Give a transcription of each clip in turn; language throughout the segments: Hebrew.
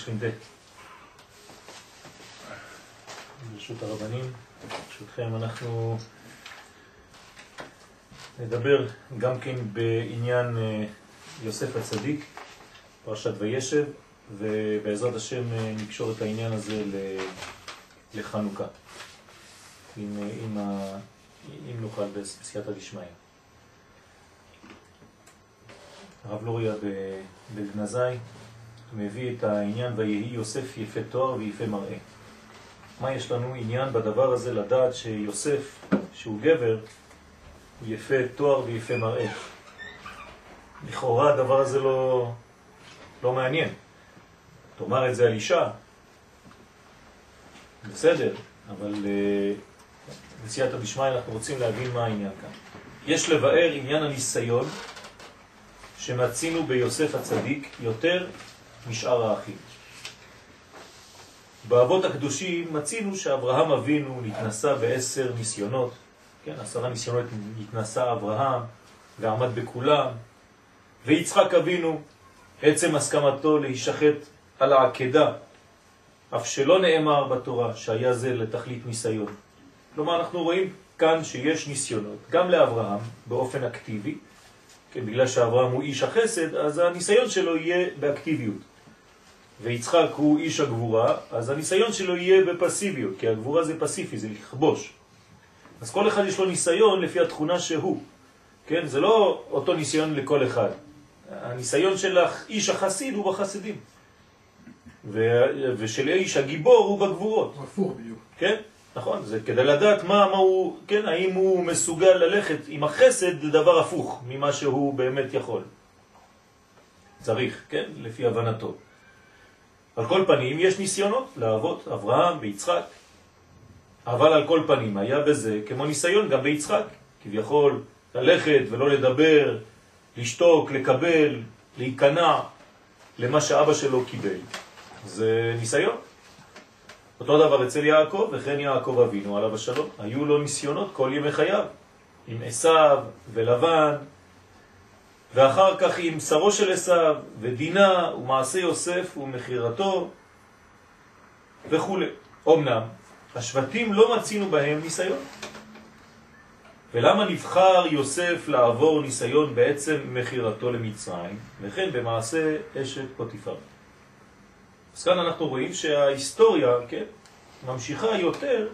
ברכו שכינתה. ברשות הרבנים, ברשותכם אנחנו נדבר גם כן בעניין אה, יוסף הצדיק, פרשת וישב, ובעזרת השם אה, נקשור את העניין הזה לחנוכה, אם, אה, אם, אם נוכל בסייעתא דשמיא. הרב לוריה בגנזי מביא את העניין ויהי יוסף יפה תואר ויפה מראה. מה יש לנו עניין בדבר הזה לדעת שיוסף, שהוא גבר, הוא יפה תואר ויפה מראה. לכאורה הדבר הזה לא, לא מעניין. תאמר את זה על אישה, בסדר, אבל בסייעתא uh, דשמיא אנחנו רוצים להבין מה העניין כאן. יש לבאר עניין הניסיון שמצינו ביוסף הצדיק יותר משאר האחים. באבות הקדושים מצינו שאברהם אבינו נתנסה בעשר ניסיונות, כן, עשרה ניסיונות נתנסה אברהם ועמד בכולם, ויצחק אבינו, עצם הסכמתו להישחט על העקדה, אף שלא נאמר בתורה שהיה זה לתכלית ניסיון. כלומר, אנחנו רואים כאן שיש ניסיונות, גם לאברהם באופן אקטיבי, כן, בגלל שאברהם הוא איש החסד, אז הניסיון שלו יהיה באקטיביות. ויצחק הוא איש הגבורה, אז הניסיון שלו יהיה בפסיביות, כי הגבורה זה פסיפי, זה לכבוש. אז כל אחד יש לו ניסיון לפי התכונה שהוא. כן? זה לא אותו ניסיון לכל אחד. הניסיון של איש החסיד הוא בחסידים. ו... ושל איש הגיבור הוא בגבורות. הפוך בדיוק. כן? נכון, זה כדי לדעת מה, מה הוא, כן, האם הוא מסוגל ללכת עם החסד לדבר הפוך ממה שהוא באמת יכול. צריך, כן, לפי הבנתו. על כל פנים יש ניסיונות לאבות אברהם ויצחק, אבל על כל פנים היה בזה כמו ניסיון גם ביצחק, כביכול ללכת ולא לדבר, לשתוק, לקבל, להיכנע למה שאבא שלו קיבל. זה ניסיון. אותו דבר אצל יעקב, וכן יעקב אבינו עליו השלום. היו לו ניסיונות כל ימי חייו, עם עשיו ולבן, ואחר כך עם שרו של עשיו, ודינה, ומעשה יוסף ומחירתו, וכו'. אמנם, השבטים לא מצינו בהם ניסיון. ולמה נבחר יוסף לעבור ניסיון בעצם מחירתו למצרים, וכן במעשה אשת פוטיפר? אז כאן אנחנו רואים שההיסטוריה, כן, ממשיכה יותר,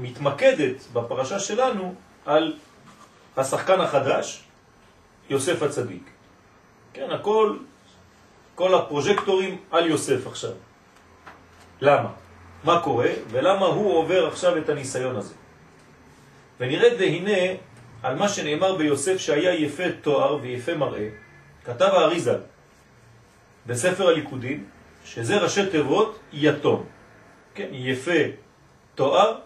מתמקדת בפרשה שלנו על השחקן החדש, יוסף הצדיק. כן, הכל, כל הפרוז'קטורים על יוסף עכשיו. למה? מה קורה ולמה הוא עובר עכשיו את הניסיון הזה. ונראה והנה על מה שנאמר ביוסף שהיה יפה תואר ויפה מראה, כתב האריזה בספר הליכודים, שזה ראשי תיבות יתום. כן, יפה תואר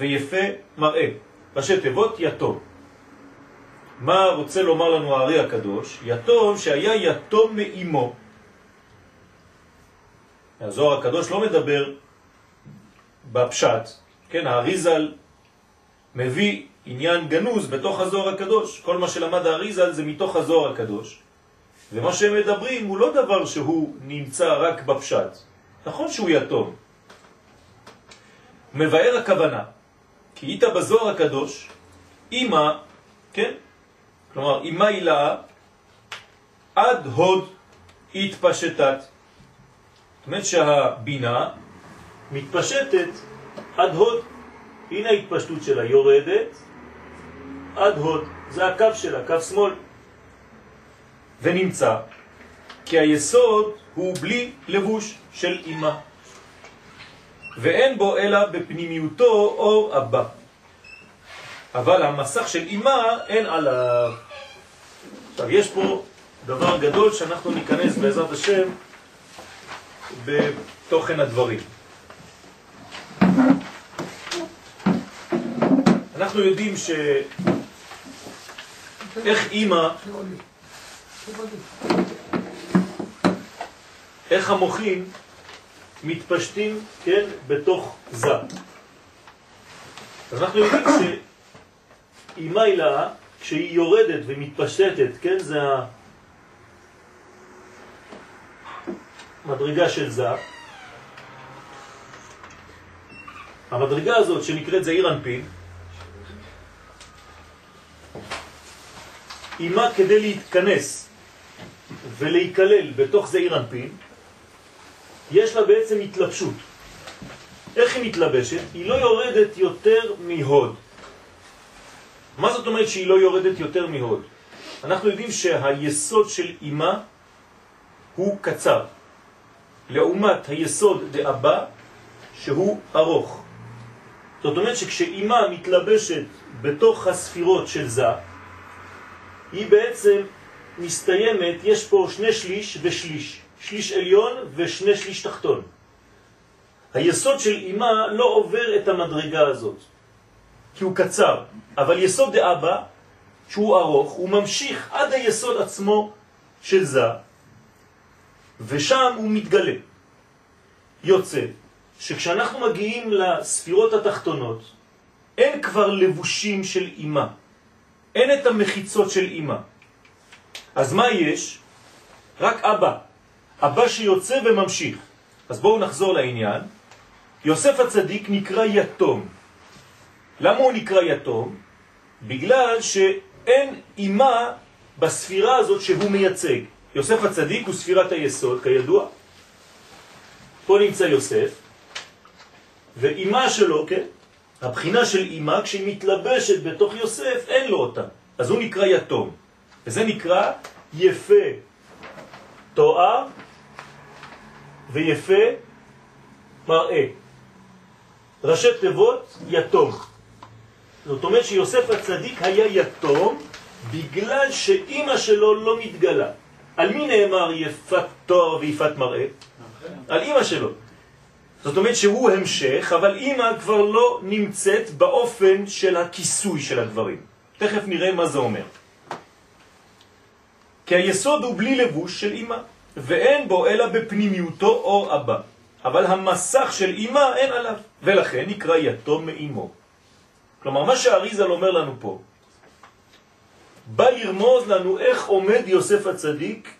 ויפה מראה. ראשי תיבות יתום. מה רוצה לומר לנו הארי הקדוש? יתום שהיה יתום מאימו. הזוהר הקדוש לא מדבר בפשט, כן, האריזל מביא עניין גנוז בתוך הזוהר הקדוש. כל מה שלמד האריזל זה מתוך הזוהר הקדוש. ומה שהם מדברים הוא לא דבר שהוא נמצא רק בפשט. נכון שהוא יתום. מבאר הכוונה, כי איתה בזוהר הקדוש, אמא, כן? כלומר, אמא הילה עד הוד התפשטת. זאת אומרת שהבינה מתפשטת עד הוד. הנה ההתפשטות שלה יורדת עד הוד. זה הקו שלה, קו שמאל. ונמצא כי היסוד הוא בלי לבוש של אמא, ואין בו אלא בפנימיותו אור אבא. אבל המסך של אמא אין עליו. עכשיו, יש פה דבר גדול שאנחנו ניכנס בעזרת השם בתוכן הדברים. אנחנו יודעים ש... איך אימא איך המוחים מתפשטים, כן, בתוך זה. אז אנחנו יודעים שאימה הילה, כשהיא יורדת ומתפשטת, כן, זה מדרגה של זה. המדרגה הזאת שנקראת זעיר אנפין, היא מה כדי להתכנס ולהיכלל בתוך זעיר אנפין, יש לה בעצם התלבשות. איך היא מתלבשת? היא לא יורדת יותר מהוד. מה זאת אומרת שהיא לא יורדת יותר מהוד? אנחנו יודעים שהיסוד של אימה הוא קצר, לעומת היסוד דאבא שהוא ארוך. זאת אומרת שכשאימה מתלבשת בתוך הספירות של זה, היא בעצם מסתיימת, יש פה שני שליש ושליש, שליש עליון ושני שליש תחתון. היסוד של אימה לא עובר את המדרגה הזאת, כי הוא קצר, אבל יסוד דאבא, שהוא ארוך, הוא ממשיך עד היסוד עצמו של זה, ושם הוא מתגלה. יוצא שכשאנחנו מגיעים לספירות התחתונות, אין כבר לבושים של אימה, אין את המחיצות של אימה. אז מה יש? רק אבא. אבא שיוצא וממשיך. אז בואו נחזור לעניין. יוסף הצדיק נקרא יתום. למה הוא נקרא יתום? בגלל שאין אימה בספירה הזאת שהוא מייצג. יוסף הצדיק הוא ספירת היסוד, כידוע. פה נמצא יוסף, ואימה שלו, כן? הבחינה של אימה, כשהיא מתלבשת בתוך יוסף, אין לו אותה. אז הוא נקרא יתום. וזה נקרא יפה תואר ויפה מראה. ראשי תיבות יתום. זאת אומרת שיוסף הצדיק היה יתום בגלל שאימא שלו לא מתגלה. על מי נאמר יפת תואר ויפת מראה? על אימא שלו. זאת אומרת שהוא המשך, אבל אימא כבר לא נמצאת באופן של הכיסוי של הדברים. תכף נראה מה זה אומר. כי היסוד הוא בלי לבוש של אימא, ואין בו אלא בפנימיותו אור אבא. אבל המסך של אימא אין עליו, ולכן נקרא יתום מאימו. כלומר, מה שהאריזל אומר לנו פה, בא לרמוז לנו איך עומד יוסף הצדיק,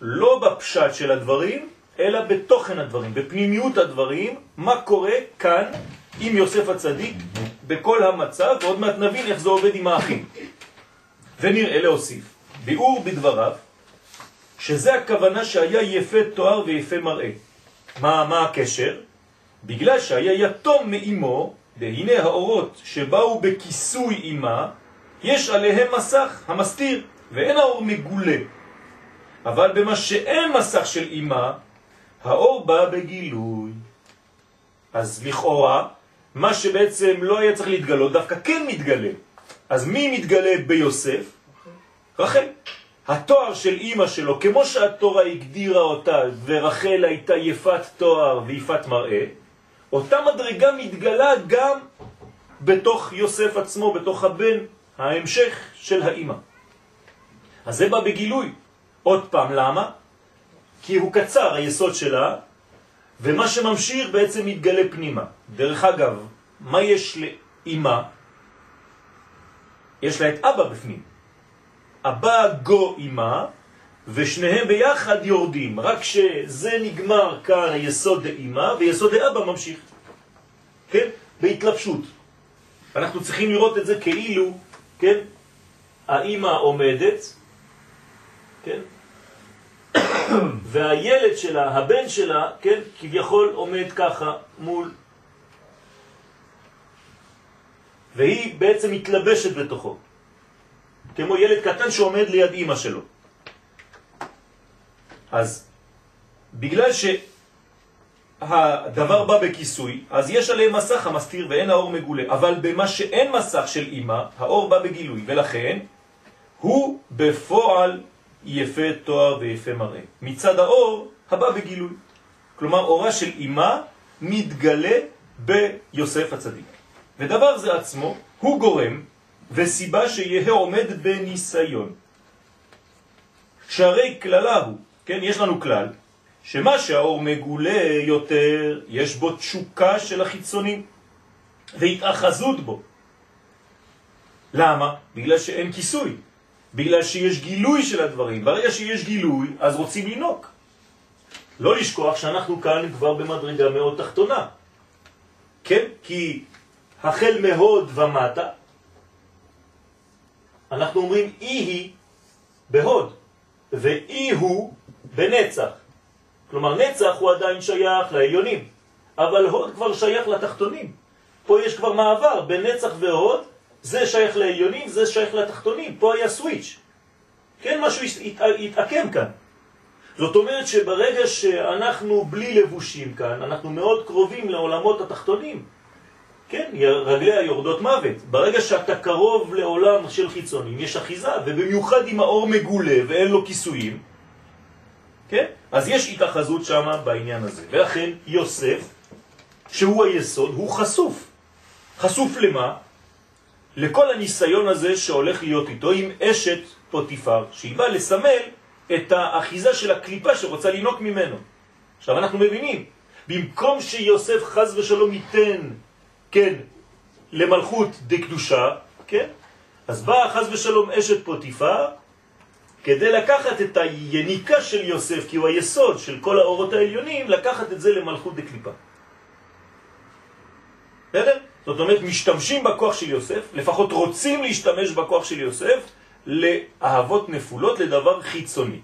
לא בפשט של הדברים, אלא בתוכן הדברים, בפנימיות הדברים, מה קורה כאן עם יוסף הצדיק בכל המצב, ועוד מעט נבין איך זה עובד עם האחים. ונראה להוסיף, ביאור בדבריו, שזה הכוונה שהיה יפה תואר ויפה מראה. מה, מה הקשר? בגלל שהיה יתום מאימו, והנה האורות שבאו בכיסוי אימה, יש עליהם מסך המסתיר, ואין האור מגולה. אבל במה שאין מסך של אימה, האור בא בגילוי. אז לכאורה, מה שבעצם לא היה צריך להתגלות, דווקא כן מתגלה. אז מי מתגלה ביוסף? רחל. התואר של אימא שלו, כמו שהתורה הגדירה אותה, ורחל הייתה יפת תואר ויפת מראה, אותה מדרגה מתגלה גם בתוך יוסף עצמו, בתוך הבן, ההמשך של האימא. אז זה בא בגילוי. עוד פעם, למה? כי הוא קצר, היסוד שלה, ומה שממשיך בעצם מתגלה פנימה. דרך אגב, מה יש לאימא? יש לה את אבא בפנים. אבא גו אימא, ושניהם ביחד יורדים. רק שזה נגמר כאן היסוד דאימא, ויסוד דאבא ממשיך. כן? בהתלבשות. אנחנו צריכים לראות את זה כאילו, כן? האימא עומדת, כן? והילד שלה, הבן שלה, כן, כביכול עומד ככה מול, והיא בעצם מתלבשת בתוכו, כמו ילד קטן שעומד ליד אימא שלו. אז בגלל שהדבר בא בכיסוי, אז יש עליהם מסך המסתיר ואין האור מגולה, אבל במה שאין מסך של אימא, האור בא בגילוי, ולכן הוא בפועל יפה תואר ויפה מראה. מצד האור הבא בגילוי. כלומר, אורה של אימה מתגלה ביוסף הצדיק. ודבר זה עצמו הוא גורם וסיבה שיהיה עומד בניסיון. שהרי כללה הוא, כן, יש לנו כלל, שמה שהאור מגולה יותר, יש בו תשוקה של החיצונים והתאחזות בו. למה? בגלל שאין כיסוי. בגלל שיש גילוי של הדברים. ברגע שיש גילוי, אז רוצים לנוק. לא לשכוח שאנחנו כאן כבר במדרגה מאוד תחתונה. כן? כי החל מהוד ומטה, אנחנו אומרים אי היא בהוד, ואי הוא בנצח. כלומר, נצח הוא עדיין שייך לעליונים, אבל הוד כבר שייך לתחתונים. פה יש כבר מעבר בין נצח והוד, זה שייך לעליונים, זה שייך לתחתונים. פה היה סוויץ'. כן, משהו התעקם כאן. זאת אומרת שברגע שאנחנו בלי לבושים כאן, אנחנו מאוד קרובים לעולמות התחתונים. כן, רגליה יורדות מוות. ברגע שאתה קרוב לעולם של חיצונים, יש אחיזה, ובמיוחד אם האור מגולה ואין לו כיסויים, כן? אז יש התאחזות שם בעניין הזה. ולכן יוסף, שהוא היסוד, הוא חשוף. חשוף למה? לכל הניסיון הזה שהולך להיות איתו עם אשת פוטיפר, שהיא באה לסמל את האחיזה של הקליפה שרוצה לינוק ממנו. עכשיו אנחנו מבינים, במקום שיוסף חז ושלום ייתן, כן, למלכות דקדושה, כן? אז באה חז ושלום אשת פוטיפר, כדי לקחת את היניקה של יוסף, כי הוא היסוד של כל האורות העליונים, לקחת את זה למלכות דקליפה. בסדר? זאת אומרת, משתמשים בכוח של יוסף, לפחות רוצים להשתמש בכוח של יוסף, לאהבות נפולות, לדבר חיצוני.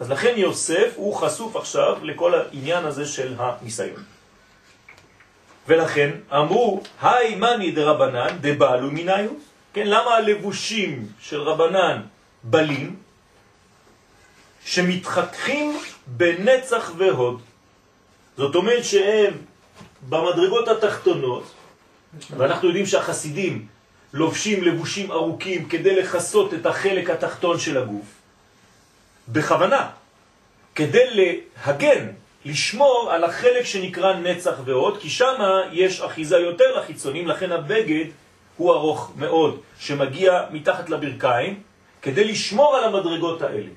אז לכן יוסף הוא חשוף עכשיו לכל העניין הזה של הניסיון. ולכן אמרו, היי מני דרבנן דבעלו מניוס. כן, למה הלבושים של רבנן בלים, שמתחככים בנצח והוד? זאת אומרת שהם במדרגות התחתונות, ואנחנו יודעים שהחסידים לובשים לבושים ארוכים כדי לחסות את החלק התחתון של הגוף, בכוונה, כדי להגן, לשמור על החלק שנקרא נצח ועוד, כי שם יש אחיזה יותר לחיצונים, לכן הבגד הוא ארוך מאוד, שמגיע מתחת לברכיים, כדי לשמור על המדרגות האלה.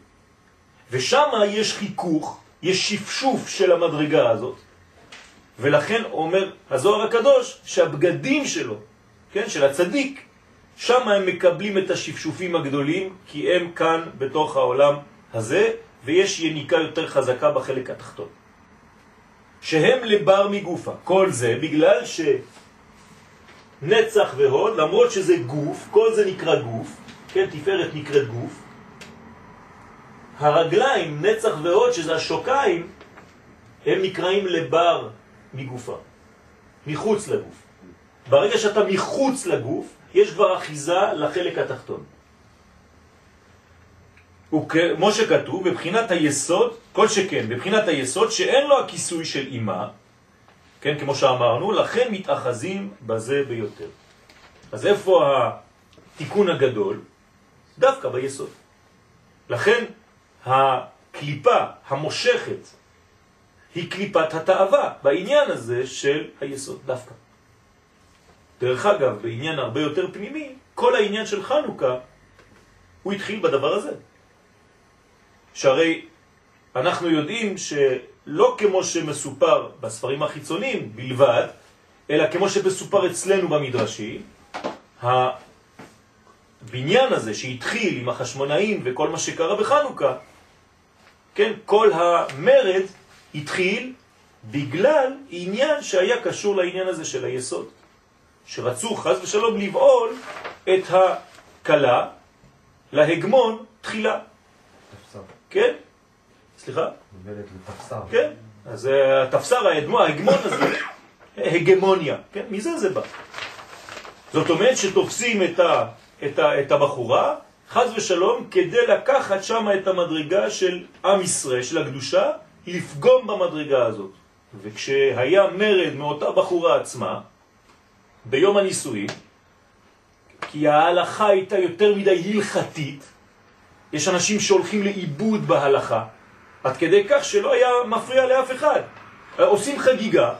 ושם יש חיכוך, יש שפשוף של המדרגה הזאת, ולכן אומר הזוהר הקדוש שהבגדים שלו, כן, של הצדיק, שם הם מקבלים את השפשופים הגדולים, כי הם כאן בתוך העולם הזה, ויש יניקה יותר חזקה בחלק התחתון. שהם לבר מגופה. כל זה בגלל שנצח והוד, למרות שזה גוף, כל זה נקרא גוף, כן, תפארת נקראת גוף, הרגליים, נצח והוד, שזה השוקיים, הם נקראים לבר מגופה, מחוץ לגוף. ברגע שאתה מחוץ לגוף, יש כבר אחיזה לחלק התחתון. וכמו שכתוב, בבחינת היסוד, כל שכן, בבחינת היסוד שאין לו הכיסוי של אימה, כן, כמו שאמרנו, לכן מתאחזים בזה ביותר. אז איפה התיקון הגדול? דווקא ביסוד. לכן הקליפה המושכת היא קליפת התאווה בעניין הזה של היסוד דווקא. דרך אגב, בעניין הרבה יותר פנימי, כל העניין של חנוכה, הוא התחיל בדבר הזה. שהרי אנחנו יודעים שלא כמו שמסופר בספרים החיצוניים בלבד, אלא כמו שמסופר אצלנו במדרשים, הבניין הזה שהתחיל עם החשמונאים וכל מה שקרה בחנוכה, כן, כל המרד התחיל בגלל עניין שהיה קשור לעניין הזה של היסוד. שרצו חז ושלום לבעול את הקלה להגמון תחילה. תפסר. כן? סליחה? מובלת לתפסר. כן. אז התפסר, ההגמון הזה, הגמוניה. כן? מזה זה בא. זאת אומרת שתופסים את, ה, את, ה, את הבחורה, חז ושלום, כדי לקחת שם את המדרגה של עם ישראל, של הקדושה, לפגום במדרגה הזאת. וכשהיה מרד מאותה בחורה עצמה, ביום הנישואים, כי ההלכה הייתה יותר מדי הלכתית, יש אנשים שהולכים לאיבוד בהלכה, עד כדי כך שלא היה מפריע לאף אחד. עושים חגיגה,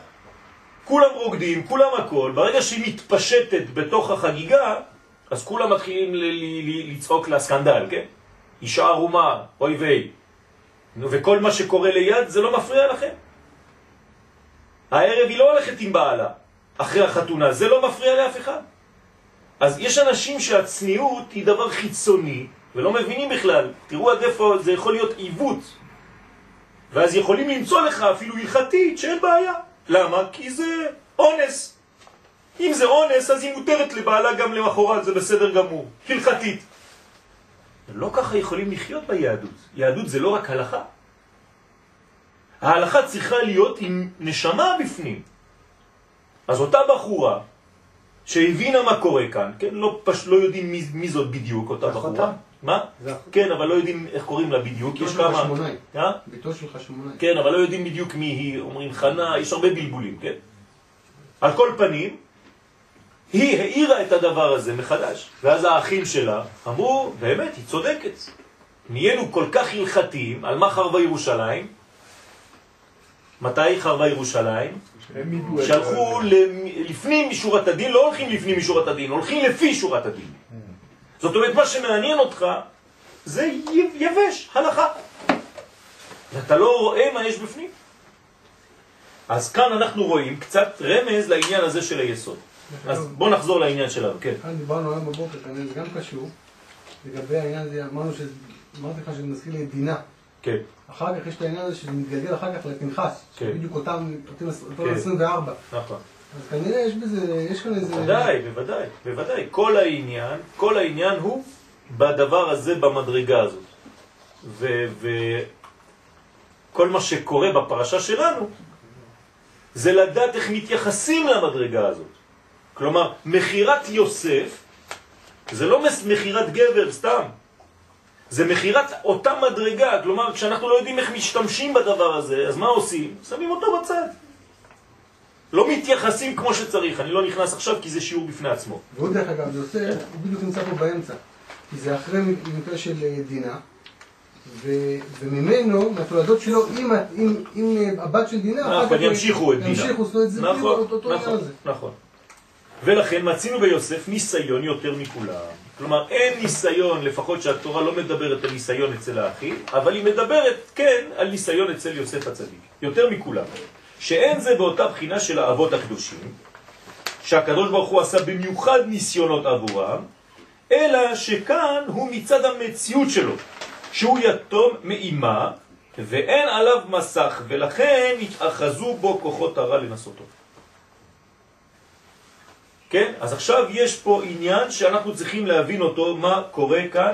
כולם רוקדים, כולם הכל, ברגע שהיא מתפשטת בתוך החגיגה, אז כולם מתחילים לצעוק לסקנדל, כן? אישה ערומה, אוי ויי. וכל מה שקורה ליד זה לא מפריע לכם. הערב היא לא הולכת עם בעלה. אחרי החתונה, זה לא מפריע לאף אחד. אז יש אנשים שהצניעות היא דבר חיצוני, ולא מבינים בכלל. תראו עד איפה זה יכול להיות עיוות. ואז יכולים למצוא לך אפילו הלכתית שאין בעיה. למה? כי זה אונס. אם זה אונס, אז היא מותרת לבעלה גם למחרת, זה בסדר גמור, הלכתית. לא ככה יכולים לחיות ביהדות. יהדות זה לא רק הלכה. ההלכה צריכה להיות עם נשמה בפנים. אז אותה בחורה שהבינה מה קורה כאן, כן, לא, פש, לא יודעים מי, מי זאת בדיוק, אותה בחורה. מה? כן, אבל לא יודעים איך קוראים לה בדיוק. יש כמה... אה? ביתו של חשמונאי. כן, אבל לא יודעים בדיוק מי היא, אומרים חנה, יש הרבה בלבולים, כן? על כל פנים, היא העירה את הדבר הזה מחדש. ואז האחים שלה אמרו, באמת, היא צודקת. נהיינו כל כך הלכתיים, על מה חרבה ירושלים? מתי חרבה ירושלים? שהלכו לפנים משורת הדין, לא הולכים לפנים משורת הדין, הולכים לפי שורת הדין. זאת אומרת, מה שמעניין אותך זה יבש, הלכה. ואתה לא רואה מה יש בפנים. אז כאן אנחנו רואים קצת רמז לעניין הזה של היסוד. אז בוא נחזור לעניין שלנו, כן. דיברנו היום בבוקר, כנראה זה גם קשור, לגבי העניין הזה, אמרנו אמרתי לך שזה מזכיר לי דינה. כן. אחר כך יש את העניין הזה שזה מתגלגל אחר כך לפנחס, כן. בדיוק אותם, אותם 24. כן. נכון. אז כנראה יש בזה, יש כאן איזה... בוודאי, בוודאי, בוודאי. כל העניין, כל העניין הוא בדבר הזה, במדרגה הזאת. וכל מה שקורה בפרשה שלנו, זה לדעת איך מתייחסים למדרגה הזאת. כלומר, מחירת יוסף, זה לא מחירת גבר סתם, זה מחירת אותה מדרגה, כלומר, כשאנחנו לא יודעים איך משתמשים בדבר הזה, אז מה עושים? שמים אותו בצד. לא מתייחסים כמו שצריך, אני לא נכנס עכשיו כי זה שיעור בפני עצמו. ועוד דרך אגב, יוסף, הוא בדיוק נמצא פה באמצע. כי זה אחרי מקרה של אה, דינה, ו, וממנו, מהתולדות שלו, עם, עם, עם אה, הבת של דינה, נכון, ימשיכו את דינה. ימשיכו, זאת אומרת, זה נכון, אותו נכון, נכון, נכון. ולכן מצינו ביוסף ניסיון יותר מכולם. כלומר, אין ניסיון, לפחות שהתורה לא מדברת על ניסיון אצל האחים, אבל היא מדברת, כן, על ניסיון אצל יוסף הצדיק. יותר מכולם. שאין זה באותה בחינה של האבות הקדושים, שהקדוש ברוך הוא עשה במיוחד ניסיונות עבורם, אלא שכאן הוא מצד המציאות שלו, שהוא יתום מאימה, ואין עליו מסך, ולכן התאחזו בו כוחות הרע לנסותו. כן? אז עכשיו יש פה עניין שאנחנו צריכים להבין אותו, מה קורה כאן.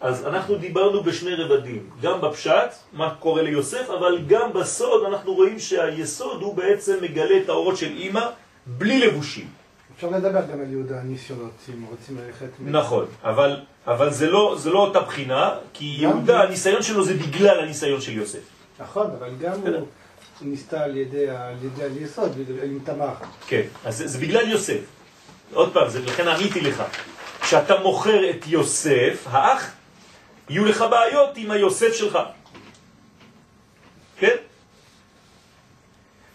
אז אנחנו דיברנו בשני רבדים, גם בפשט, מה קורה ליוסף, אבל גם בסוד אנחנו רואים שהיסוד הוא בעצם מגלה את האורות של אימא בלי לבושים. אפשר לדבר גם על יהודה הניסיונות, אם רוצים ללכת... נכון, אבל, אבל זה, לא, זה לא אותה בחינה, כי יהודה. הניסיון שלו זה בגלל הניסיון של יוסף. נכון, אבל גם הוא ניסתה על ידי, על ידי היסוד, עם תמר. כן, אז זה, זה בגלל יוסף. עוד פעם, זה לכן עניתי לך. כשאתה מוכר את יוסף, האח, יהיו לך בעיות עם היוסף שלך. כן?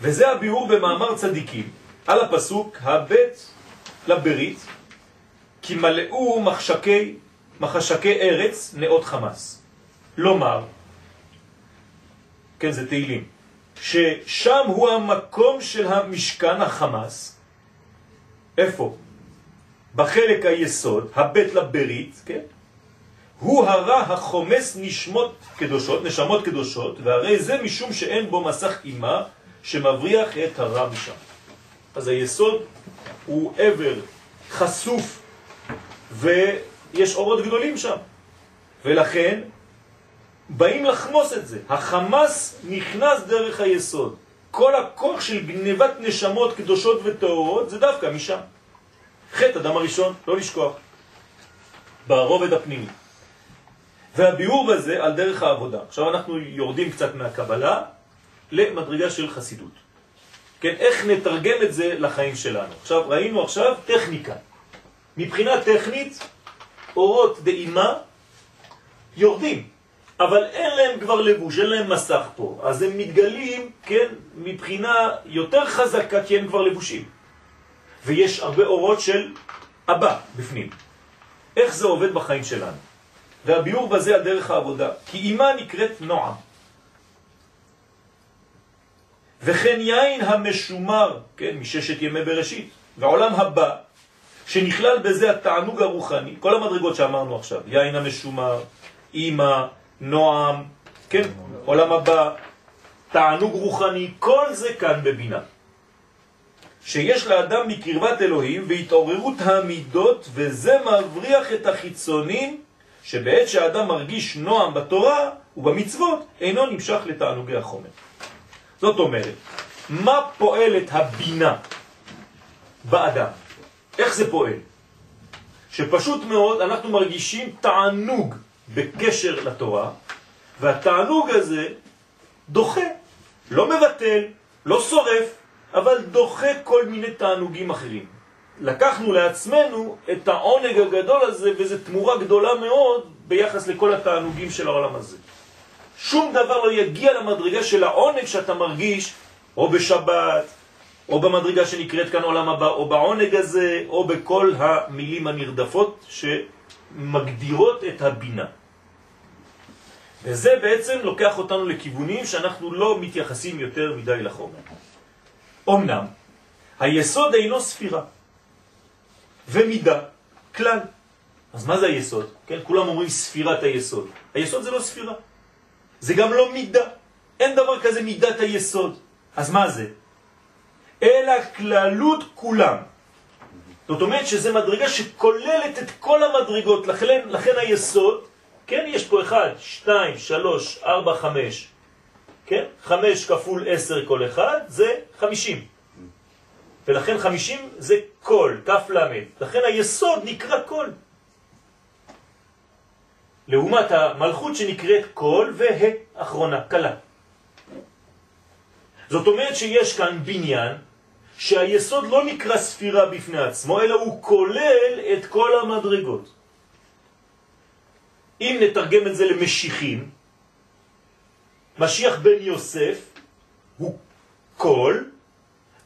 וזה הביאור במאמר צדיקים על הפסוק הבית לברית כי מלאו מחשקי, מחשקי ארץ נאות חמאס. לומר, כן זה תהילים, ששם הוא המקום של המשכן החמאס. איפה? בחלק היסוד, הבית לברית, כן? הוא הרע החומס נשמות קדושות, נשמות קדושות, והרי זה משום שאין בו מסך אימה שמבריח את הרע משם. אז היסוד הוא עבר חשוף ויש אורות גדולים שם. ולכן באים לחמוס את זה. החמאס נכנס דרך היסוד. כל הכוח של גנבת נשמות קדושות וטהורות זה דווקא משם. חטא אדם הראשון, לא לשכוח, ברובד הפנימי. והביאור בזה על דרך העבודה. עכשיו אנחנו יורדים קצת מהקבלה למדרגה של חסידות. כן, איך נתרגם את זה לחיים שלנו. עכשיו ראינו עכשיו טכניקה. מבחינה טכנית, אורות דאימה יורדים, אבל אין להם כבר לבוש, אין להם מסך פה. אז הם מתגלים, כן, מבחינה יותר חזקה כי הם כבר לבושים. ויש הרבה אורות של אבא בפנים. איך זה עובד בחיים שלנו? והביאור בזה על דרך העבודה. כי אימה נקראת נועם. וכן יין המשומר, כן, מששת ימי בראשית, ועולם הבא, שנכלל בזה התענוג הרוחני, כל המדרגות שאמרנו עכשיו, יין המשומר, אימא, נועם, כן, עולם הבא, תענוג רוחני, כל זה כאן בבינה. שיש לאדם מקרבת אלוהים והתעוררות המידות, וזה מבריח את החיצונים, שבעת שהאדם מרגיש נועם בתורה ובמצוות, אינו נמשך לתענוגי החומר. זאת אומרת, מה פועלת הבינה באדם? איך זה פועל? שפשוט מאוד אנחנו מרגישים תענוג בקשר לתורה, והתענוג הזה דוחה, לא מבטל, לא שורף, אבל דוחה כל מיני תענוגים אחרים. לקחנו לעצמנו את העונג הגדול הזה, וזו תמורה גדולה מאוד ביחס לכל התענוגים של העולם הזה. שום דבר לא יגיע למדרגה של העונג שאתה מרגיש, או בשבת, או במדרגה שנקראת כאן עולם הבא, או בעונג הזה, או בכל המילים הנרדפות שמגדירות את הבינה. וזה בעצם לוקח אותנו לכיוונים שאנחנו לא מתייחסים יותר מדי לחומר. אמנם, היסוד אינו ספירה ומידה, כלל. אז מה זה היסוד? כן, כולם אומרים ספירת היסוד. היסוד זה לא ספירה. זה גם לא מידה. אין דבר כזה מידת היסוד. אז מה זה? אלא כללות כולם. זאת אומרת שזה מדרגה שכוללת את כל המדרגות, לכן, לכן היסוד, כן, יש פה אחד, שתיים, שלוש, ארבע, חמש, כן? חמש כפול עשר כל אחד זה חמישים. ולכן חמישים זה כל, כף למד. לכן היסוד נקרא כל. לעומת המלכות שנקראת כל וה' אחרונה, קלה. זאת אומרת שיש כאן בניין שהיסוד לא נקרא ספירה בפני עצמו, אלא הוא כולל את כל המדרגות. אם נתרגם את זה למשיחים, משיח בן יוסף הוא כל,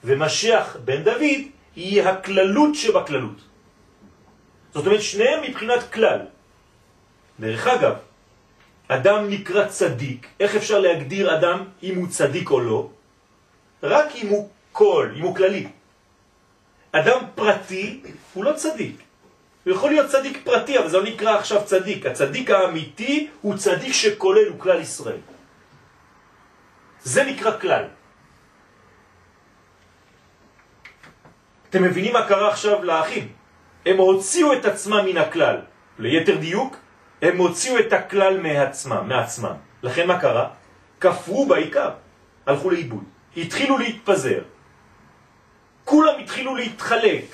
ומשיח בן דוד היא הכללות שבכללות. זאת אומרת, שניהם מבחינת כלל. דרך אגב, אדם נקרא צדיק, איך אפשר להגדיר אדם אם הוא צדיק או לא? רק אם הוא כל, אם הוא כללי. אדם פרטי הוא לא צדיק. הוא יכול להיות צדיק פרטי, אבל זה לא נקרא עכשיו צדיק. הצדיק האמיתי הוא צדיק שכולל, הוא כלל ישראל. זה נקרא כלל. אתם מבינים מה קרה עכשיו לאחים? הם הוציאו את עצמם מן הכלל. ליתר דיוק, הם הוציאו את הכלל מעצמם, מעצמם. לכן מה קרה? כפרו בעיקר, הלכו לאיבוד. התחילו להתפזר. כולם התחילו להתחלק.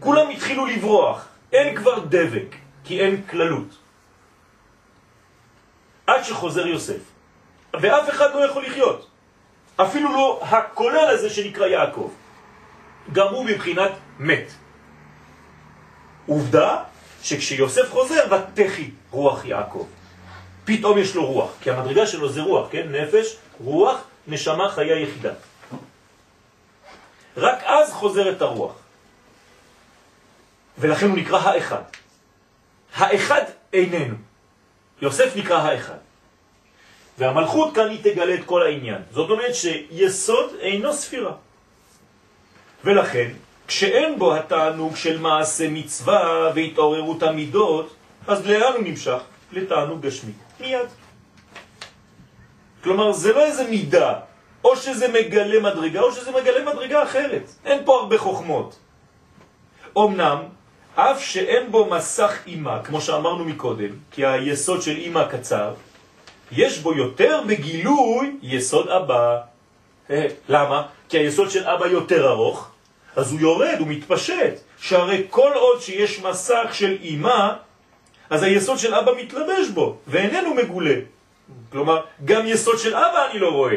כולם התחילו לברוח. אין כבר דבק, כי אין כללות. עד שחוזר יוסף. ואף אחד לא יכול לחיות. אפילו לא הכולל הזה שנקרא יעקב. גם הוא מבחינת מת. עובדה שכשיוסף חוזר, ותחי רוח יעקב. פתאום יש לו רוח, כי המדרגה שלו זה רוח, כן? נפש, רוח, נשמה, חיה יחידה. רק אז חוזרת הרוח. ולכן הוא נקרא האחד. האחד איננו. יוסף נקרא האחד. והמלכות כאן היא תגלה את כל העניין. זאת אומרת שיסוד אינו ספירה. ולכן, כשאין בו התענוג של מעשה מצווה והתעוררות המידות, אז לאן הוא נמשך? לתענוג גשמי. מיד. כלומר, זה לא איזה מידה, או שזה מגלה מדרגה, או שזה מגלה מדרגה אחרת. אין פה הרבה חוכמות. אמנם, אף שאין בו מסך אימה, כמו שאמרנו מקודם, כי היסוד של אימה קצר, יש בו יותר בגילוי יסוד אבא. אה, למה? כי היסוד של אבא יותר ארוך, אז הוא יורד, הוא מתפשט. שהרי כל עוד שיש מסך של אימה, אז היסוד של אבא מתלבש בו, ואיננו מגולה. כלומר, גם יסוד של אבא אני לא רואה.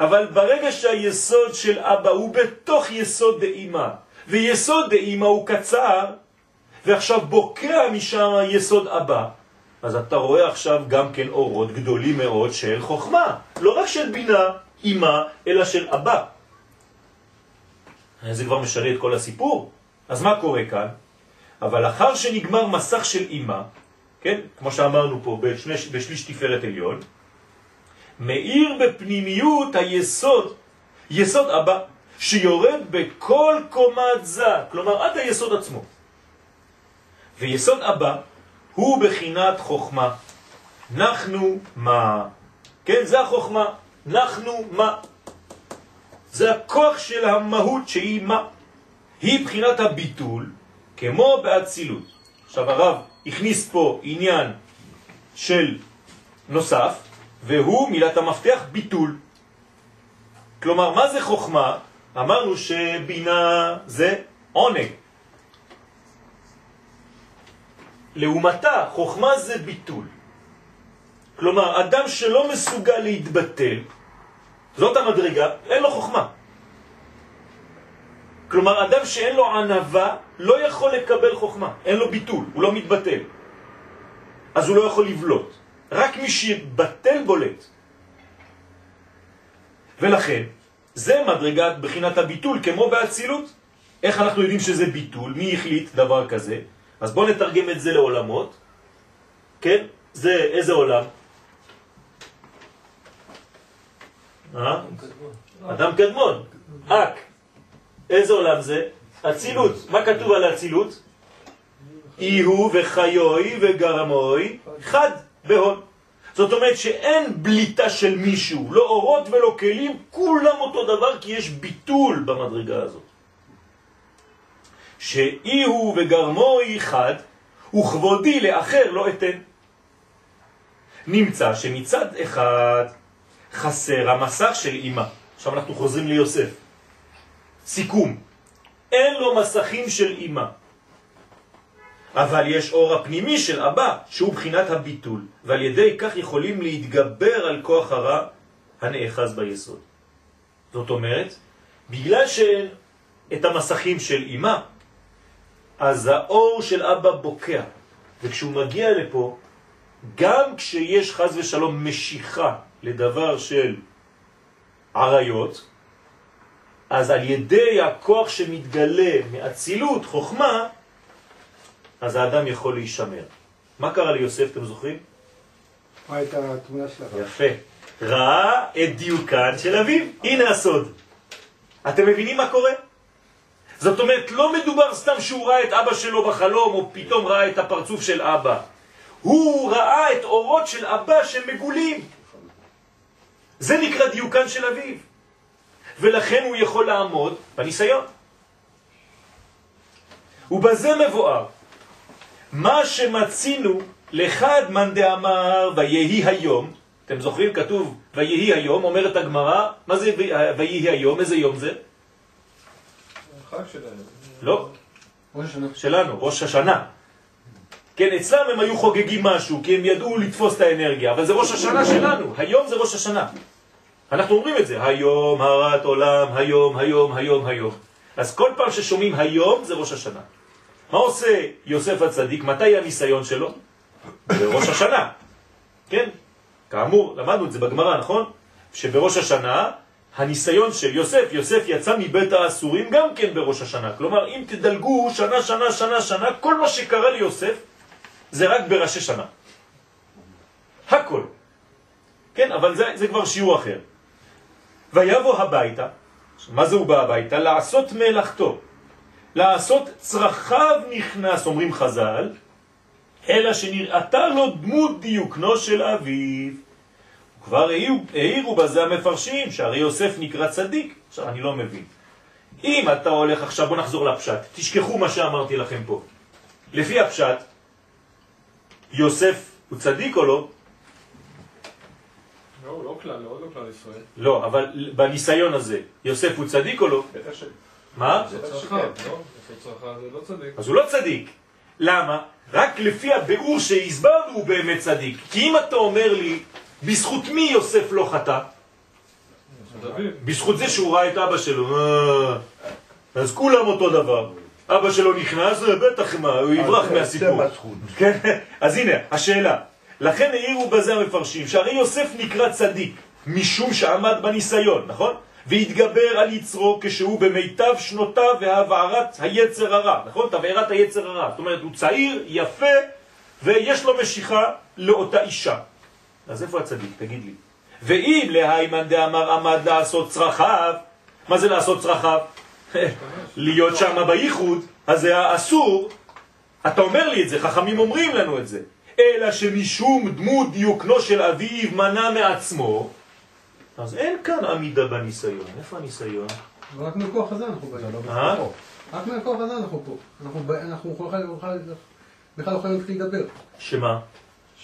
אבל ברגע שהיסוד של אבא הוא בתוך יסוד דאימה, ויסוד דאימה הוא קצר, ועכשיו בוקע משם יסוד אבא, אז אתה רואה עכשיו גם כן אורות גדולים מאוד של חוכמה. לא רק של בינה, אימה, אלא של אבא. זה כבר משנה את כל הסיפור. אז מה קורה כאן? אבל אחר שנגמר מסך של אימה, כן, כמו שאמרנו פה בשני, בשליש תפארת עליון, מאיר בפנימיות היסוד, יסוד אבא, שיורד בכל קומת זה, כלומר עד היסוד עצמו. ויסוד אבא הוא בחינת חוכמה. אנחנו מה? כן, זה החוכמה. אנחנו מה? זה הכוח של המהות שהיא מה? היא בחינת הביטול, כמו באצילות. עכשיו הרב הכניס פה עניין של נוסף, והוא מילת המפתח ביטול. כלומר, מה זה חוכמה? אמרנו שבינה זה עונג. לעומתה, חוכמה זה ביטול. כלומר, אדם שלא מסוגל להתבטל, זאת המדרגה, אין לו חוכמה. כלומר, אדם שאין לו ענבה לא יכול לקבל חוכמה, אין לו ביטול, הוא לא מתבטל. אז הוא לא יכול לבלוט. רק מי שבטל בולט. ולכן, זה מדרגת בחינת הביטול, כמו באצילות. איך אנחנו יודעים שזה ביטול? מי החליט דבר כזה? אז בואו נתרגם את זה לעולמות. כן? זה איזה עולם? אה? אדם קדמון. אק. איזה עולם זה? אצילות. מה כתוב על אצילות? אי הוא וחיוי וגרמוי חד בהון. זאת אומרת שאין בליטה של מישהו, לא אורות ולא כלים, כולם אותו דבר כי יש ביטול במדרגה הזאת. שאי הוא וגרמוי חד, וכבודי לאחר לא אתן. נמצא שמצד אחד חסר המסך של אמא. עכשיו אנחנו חוזרים ליוסף. סיכום, אין לו מסכים של אמא. אבל יש אור הפנימי של אבא, שהוא בחינת הביטול, ועל ידי כך יכולים להתגבר על כוח הרע הנאחז ביסוד. זאת אומרת, בגלל שאין את המסכים של אמא, אז האור של אבא בוקע, וכשהוא מגיע לפה, גם כשיש חז ושלום משיכה לדבר של עריות, אז על ידי הכוח שמתגלה מאצילות, חוכמה, אז האדם יכול להישמר. מה קרה ליוסף, אתם זוכרים? ראה את התמונה שלך. יפה. ראה את דיוקן של אביו. הנה הסוד. אתם מבינים מה קורה? זאת אומרת, לא מדובר סתם שהוא ראה את אבא שלו בחלום, או פתאום ראה את הפרצוף של אבא. הוא ראה את אורות של אבא שמגולים. זה נקרא דיוקן של אביו. ולכן הוא יכול לעמוד בניסיון. ובזה מבואר מה שמצינו לחד מאן דאמר ויהי היום, אתם זוכרים? כתוב ויהי היום, אומרת הגמרא, מה זה ויהי היום? איזה יום זה? חג שלהם. לא, ראש השנה. שלנו, ראש השנה. כן, אצלם הם היו חוגגים משהו, כי הם ידעו לתפוס את האנרגיה, אבל זה ראש השנה שלנו, היום זה ראש השנה. אנחנו אומרים את זה, היום הרת עולם, היום, היום, היום, היום. אז כל פעם ששומעים היום זה ראש השנה. מה עושה יוסף הצדיק? מתי הניסיון שלו? בראש השנה. כן? כאמור, למדנו את זה בגמרא, נכון? שבראש השנה הניסיון של יוסף, יוסף יצא מבית האסורים גם כן בראש השנה. כלומר, אם תדלגו שנה, שנה, שנה, שנה, כל מה שקרה ליוסף זה רק בראשי שנה. הכל. כן, אבל זה, זה כבר שיעור אחר. ויבוא הביתה, מה זה הוא בא הביתה? לעשות מלאכתו. לעשות צרכיו נכנס, אומרים חז"ל, אלא שנראתה לו דמות דיוקנו של אביו. כבר העירו, העירו בזה המפרשים, שהרי יוסף נקרא צדיק. עכשיו, אני לא מבין. אם אתה הולך עכשיו, בוא נחזור לפשט, תשכחו מה שאמרתי לכם פה. לפי הפשט, יוסף הוא צדיק או לא? לא, הוא לא כלל, לא, לא כלל ישראל. לא, אבל בניסיון הזה, יוסף הוא צדיק או לא? בטח ש... מה? בטח שכן, לא? צרכה זה לא צדיק. אז הוא לא צדיק. למה? רק לפי הביאור שהסברנו הוא באמת צדיק. כי אם אתה אומר לי, בזכות מי יוסף לא חטא? בזכות זה שהוא ראה את אבא שלו. אה, אז כולם אותו דבר. אבא שלו נכנס, אה, בטח מה, הוא יברח מהסיפור. כן? אז הנה, השאלה. לכן העירו בזה המפרשים, שהרי יוסף נקרא צדיק, משום שעמד בניסיון, נכון? והתגבר על יצרו כשהוא במיטב שנותיו והבערת היצר הרע, נכון? תבערת היצר הרע. זאת אומרת, הוא צעיר, יפה, ויש לו משיכה לאותה אישה. אז איפה הצדיק? תגיד לי. ואם להיימן דאמר עמד לעשות צרכיו, מה זה לעשות צרכיו? להיות שם בייחוד, אז זה אסור. אתה אומר לי את זה, חכמים אומרים לנו את זה. אלא שמשום דמות דיוקנו של אביו מנע מעצמו, אז אין כאן עמידה בניסיון. איפה הניסיון? רק מהכוח הזה אנחנו באים. אה? רק מהכוח הזה אנחנו פה. אנחנו בכלל לא יכולים להתחיל לדבר. שמה?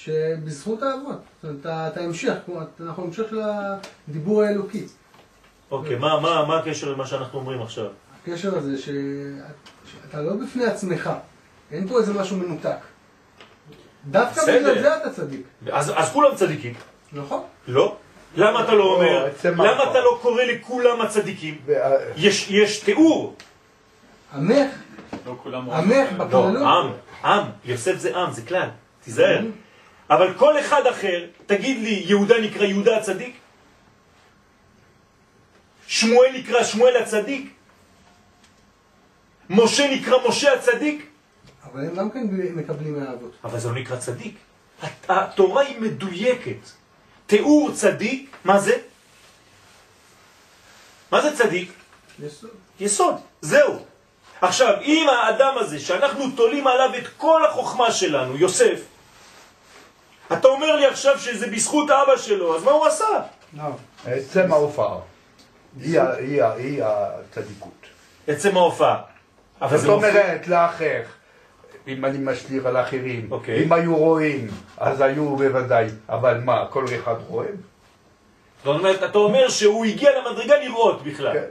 שבזכות האבות, זאת אומרת, אתה- אתה המשך, אנחנו המשך של הדיבור האלוקי. אוקיי, מה, מה, מה הקשר למה שאנחנו אומרים עכשיו? הקשר הזה ש- שאתה לא בפני עצמך, אין פה איזה משהו מנותק. דווקא. בגלל זה אתה צדיק, אז, אז כולם צדיקים. נכון? לא? למה אתה לא אומר? למה מה? אתה לא קורא לכולם הצדיקים? וה- יש, יש תיאור. עמך, לא עמך לא, בכללות. עם, עם, יוסף זה עם, זה כלל, תיזהר. אבל כל אחד אחר, תגיד לי, יהודה נקרא יהודה הצדיק? שמואל נקרא שמואל הצדיק? משה נקרא משה הצדיק? אבל הם גם כן מקבלים מהאבות. אבל זה לא נקרא צדיק. הת- התורה היא מדויקת. תיאור צדיק, מה זה? מה זה צדיק? יסוד. יסוד, זהו. עכשיו, אם האדם הזה, שאנחנו תולים עליו את כל החוכמה שלנו, יוסף, אתה אומר לי עכשיו שזה בזכות אבא שלו, אז מה הוא עשה? עצם ההופעה. היא הצדיקות. עצם ההופעה. אבל זאת זה מופיע- אומרת, לאחר, אם אני משליך על אחרים, אוקיי. אם היו רואים, אז היו בוודאי, אבל מה, כל אחד רואה? זאת אומרת, אתה אומר שהוא הגיע למדרגה לראות בכלל. כן.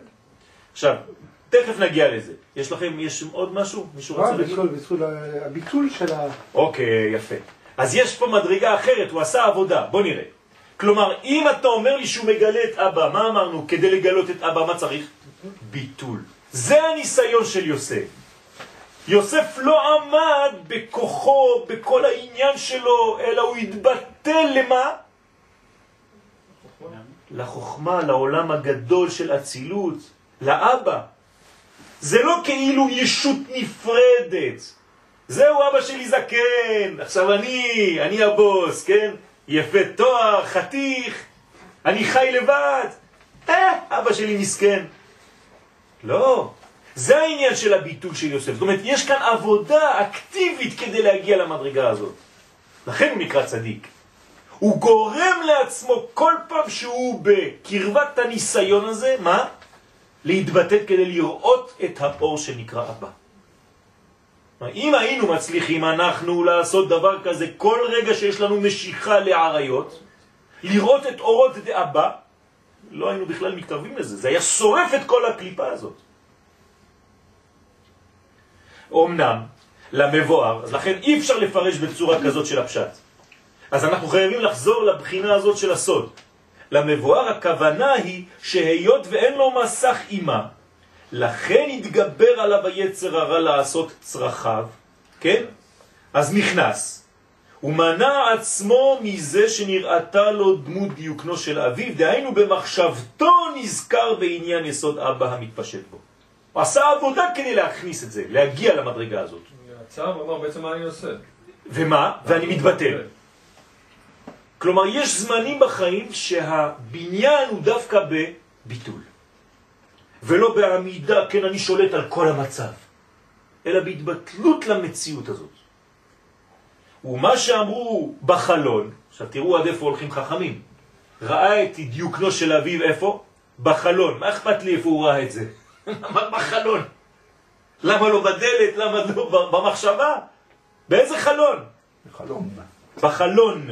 עכשיו, תכף נגיע לזה. יש לכם, יש עוד משהו? מישהו רוצה להגיד? בזכות בזכות הביטול של ה... אוקיי, יפה. אז יש פה מדרגה אחרת, הוא עשה עבודה, בוא נראה. כלומר, אם אתה אומר לי שהוא מגלה את אבא, מה אמרנו? כדי לגלות את אבא, מה צריך? ביטול. זה הניסיון של יוסף. יוסף לא עמד בכוחו, בכל העניין שלו, אלא הוא התבטל למה? לחוכמה, לעולם הגדול של אצילות, לאבא. זה לא כאילו ישות נפרדת. זהו אבא שלי זקן, עכשיו אני, אני הבוס, כן? יפה תואר, חתיך, אני חי לבד. אה, אבא שלי מסכן. לא, זה העניין של הביטול של יוסף. זאת אומרת, יש כאן עבודה אקטיבית כדי להגיע למדרגה הזאת. לכן הוא נקרא צדיק. הוא גורם לעצמו כל פעם שהוא בקרבת הניסיון הזה, מה? להתבטאת כדי לראות את האור שנקרא אבא. אם היינו מצליחים אנחנו לעשות דבר כזה כל רגע שיש לנו משיכה לעריות, לראות את אורות דאבא, לא היינו בכלל מתקרבים לזה, זה היה שורף את כל הקליפה הזאת. אמנם, למבואר, אז לכן אי אפשר לפרש בצורה כזאת של הפשט. אז אנחנו חייבים לחזור לבחינה הזאת של הסוד. למבואר הכוונה היא שהיות ואין לו מסך אימה, לכן התגבר עליו היצר הרע לעשות צרכיו, כן? אז נכנס. הוא מנע עצמו מזה שנראתה לו דמות דיוקנו של אביו, דהיינו במחשבתו נזכר בעניין יסוד אבא המתפשט בו. הוא עשה עבודה כדי להכניס את זה, להגיע למדרגה הזאת. יצא ואמר בעצם מה אני עושה. ומה? ואני מתבטל. כלומר, יש זמנים בחיים שהבניין הוא דווקא בביטול. ולא בעמידה, כן, אני שולט על כל המצב, אלא בהתבטלות למציאות הזאת. ומה שאמרו בחלון, עכשיו תראו עד איפה הולכים חכמים, ראה את דיוקנו של אביו איפה? בחלון. מה אכפת לי איפה הוא ראה את זה? בחלון. למה לא בדלת? למה לא במחשבה? באיזה חלון? חלום. בחלון,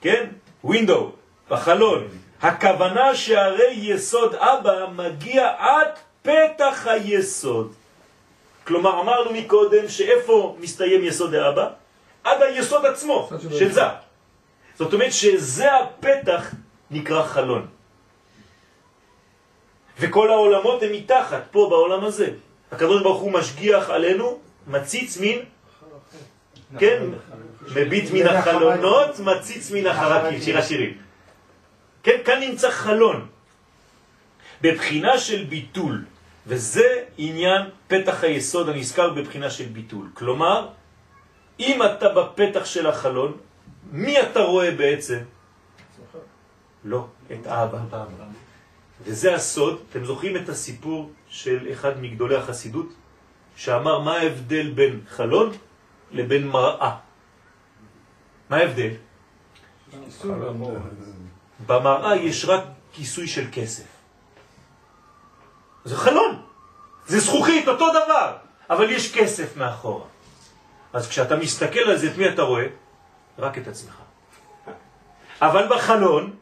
כן? ווינדו, בחלון. הכוונה שהרי יסוד אבא מגיע עד פתח היסוד. כלומר, אמרנו מקודם שאיפה מסתיים יסוד האבא? עד היסוד עצמו, של. זה. זאת אומרת שזה הפתח נקרא חלון. וכל העולמות הם מתחת, פה בעולם הזה. הקדוש ברוך הוא משגיח עלינו, מציץ מן, כן, מביט מן החלונות, מציץ מן החרקים, שיר השירים. כן, כאן נמצא חלון, בבחינה של ביטול, וזה עניין פתח היסוד הנזכר בבחינה של ביטול. כלומר, אם אתה בפתח של החלון, מי אתה רואה בעצם? לא, את האבא. וזה הסוד, אתם זוכרים את הסיפור של אחד מגדולי החסידות, שאמר מה ההבדל בין חלון לבין מראה. מה ההבדל? במראה יש רק כיסוי של כסף. זה חלון, זה זכוכית, אותו דבר, אבל יש כסף מאחורה. אז כשאתה מסתכל על זה, את מי אתה רואה? רק את עצמך. אבל בחלון,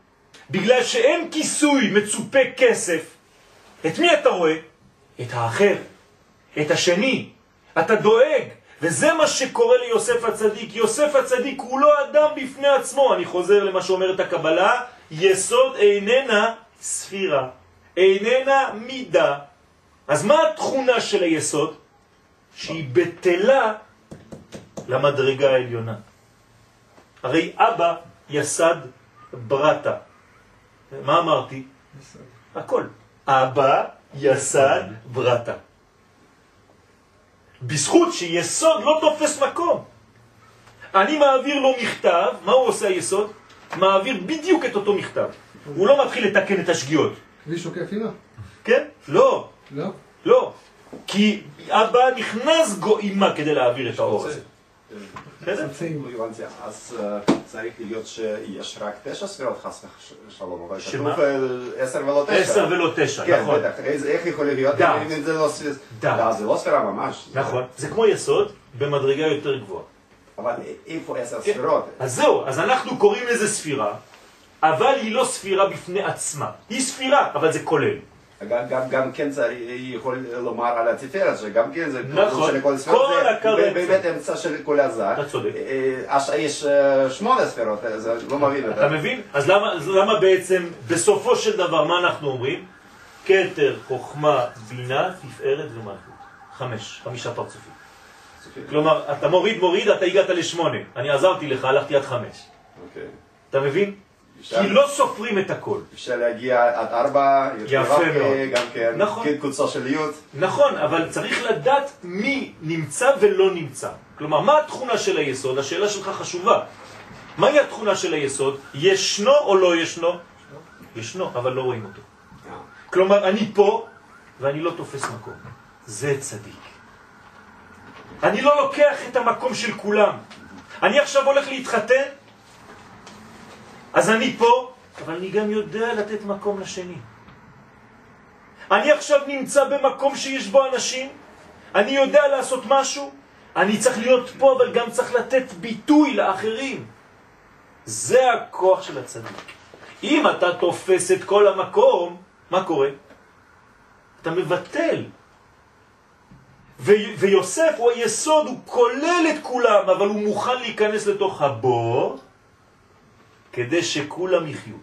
בגלל שאין כיסוי מצופה כסף, את מי אתה רואה? את האחר, את השני. אתה דואג, וזה מה שקורה ליוסף הצדיק. יוסף הצדיק הוא לא אדם בפני עצמו. אני חוזר למה שאומרת הקבלה, יסוד איננה ספירה, איננה מידה. אז מה התכונה של היסוד? שהיא בטלה למדרגה העליונה. הרי אבא יסד ברטה. מה אמרתי? הכל. אבא יסד ברטה. בזכות שיסוד לא תופס מקום. אני מעביר לו מכתב, מה הוא עושה היסוד? מעביר בדיוק את אותו מכתב. הוא לא מתחיל לתקן את השגיאות. כביש עוקף אמא? כן? לא, לא? לא. כי אבא נכנס גוימה כדי להעביר את האור הזה. הבנתי, אז אה, צריך להיות שיש רק תשע ספירות חס ושלום, אבל שמה? כתוב אה, עשר ולא תשע. עשר ולא תשע, כן, נכון. איך יכול להיות דעת. לא. דעת, זה לא ספירה ממש. נכון. זה כמו יסוד במדרגה יותר גבוהה. אבל איפה עשר כן. ספירות? אז זהו, אז אנחנו קוראים לזה ספירה, אבל היא לא ספירה בפני עצמה. היא ספירה, אבל זה כולל. גם- גם- גם כן צריך יכול לומר על התפארת, שגם כן זה נכון. של כל ספירות, כל זה הקרב. באמת אמצע של כל הזר. אתה צודק. אה, אז יש אה, שמונה ספירות, אה, זה לא מבין את אתה מבין? אז למה, אז למה בעצם בסופו של דבר מה אנחנו אומרים? כתר, חוכמה, בינה, תפארת ומלכות. חמש, חמישה פרצופים. כלומר, אתה מוריד מוריד, אתה הגעת לשמונה. אני עזרתי לך, הלכתי עד חמש. אוקיי. אתה מבין? כי לא סופרים את הכל. אפשר להגיע עד ארבע, יפה מאוד. גם כן, נכון. כן, קבוצה של י' נכון, אבל צריך לדעת מי נמצא ולא נמצא. כלומר, מה התכונה של היסוד? השאלה שלך חשובה. מהי התכונה של היסוד? ישנו או לא ישנו? ישנו, אבל לא רואים אותו. כלומר, אני פה ואני לא תופס מקום. זה צדיק. אני לא לוקח את המקום של כולם. אני עכשיו הולך להתחתן, אז אני פה, אבל אני גם יודע לתת מקום לשני. אני עכשיו נמצא במקום שיש בו אנשים, אני יודע לעשות משהו, אני צריך להיות פה, אבל גם צריך לתת ביטוי לאחרים. זה הכוח של הצדיק. אם אתה תופס את כל המקום, מה קורה? אתה מבטל. ויוסף הוא היסוד, הוא כולל את כולם, אבל הוא מוכן להיכנס לתוך הבור כדי שכולם יחיו.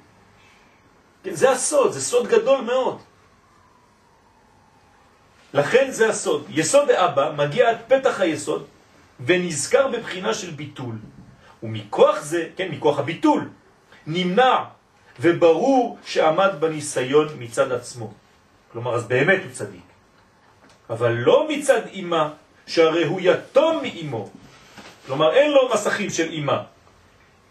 כן, זה הסוד, זה סוד גדול מאוד. לכן זה הסוד. יסוד האבא מגיע עד פתח היסוד ונזכר בבחינה של ביטול. ומכוח זה, כן, מכוח הביטול, נמנע וברור שעמד בניסיון מצד עצמו. כלומר, אז באמת הוא צדיק. אבל לא מצד אימה, שהרי הוא יתום מאימו. כלומר, אין לו מסכים של אימה,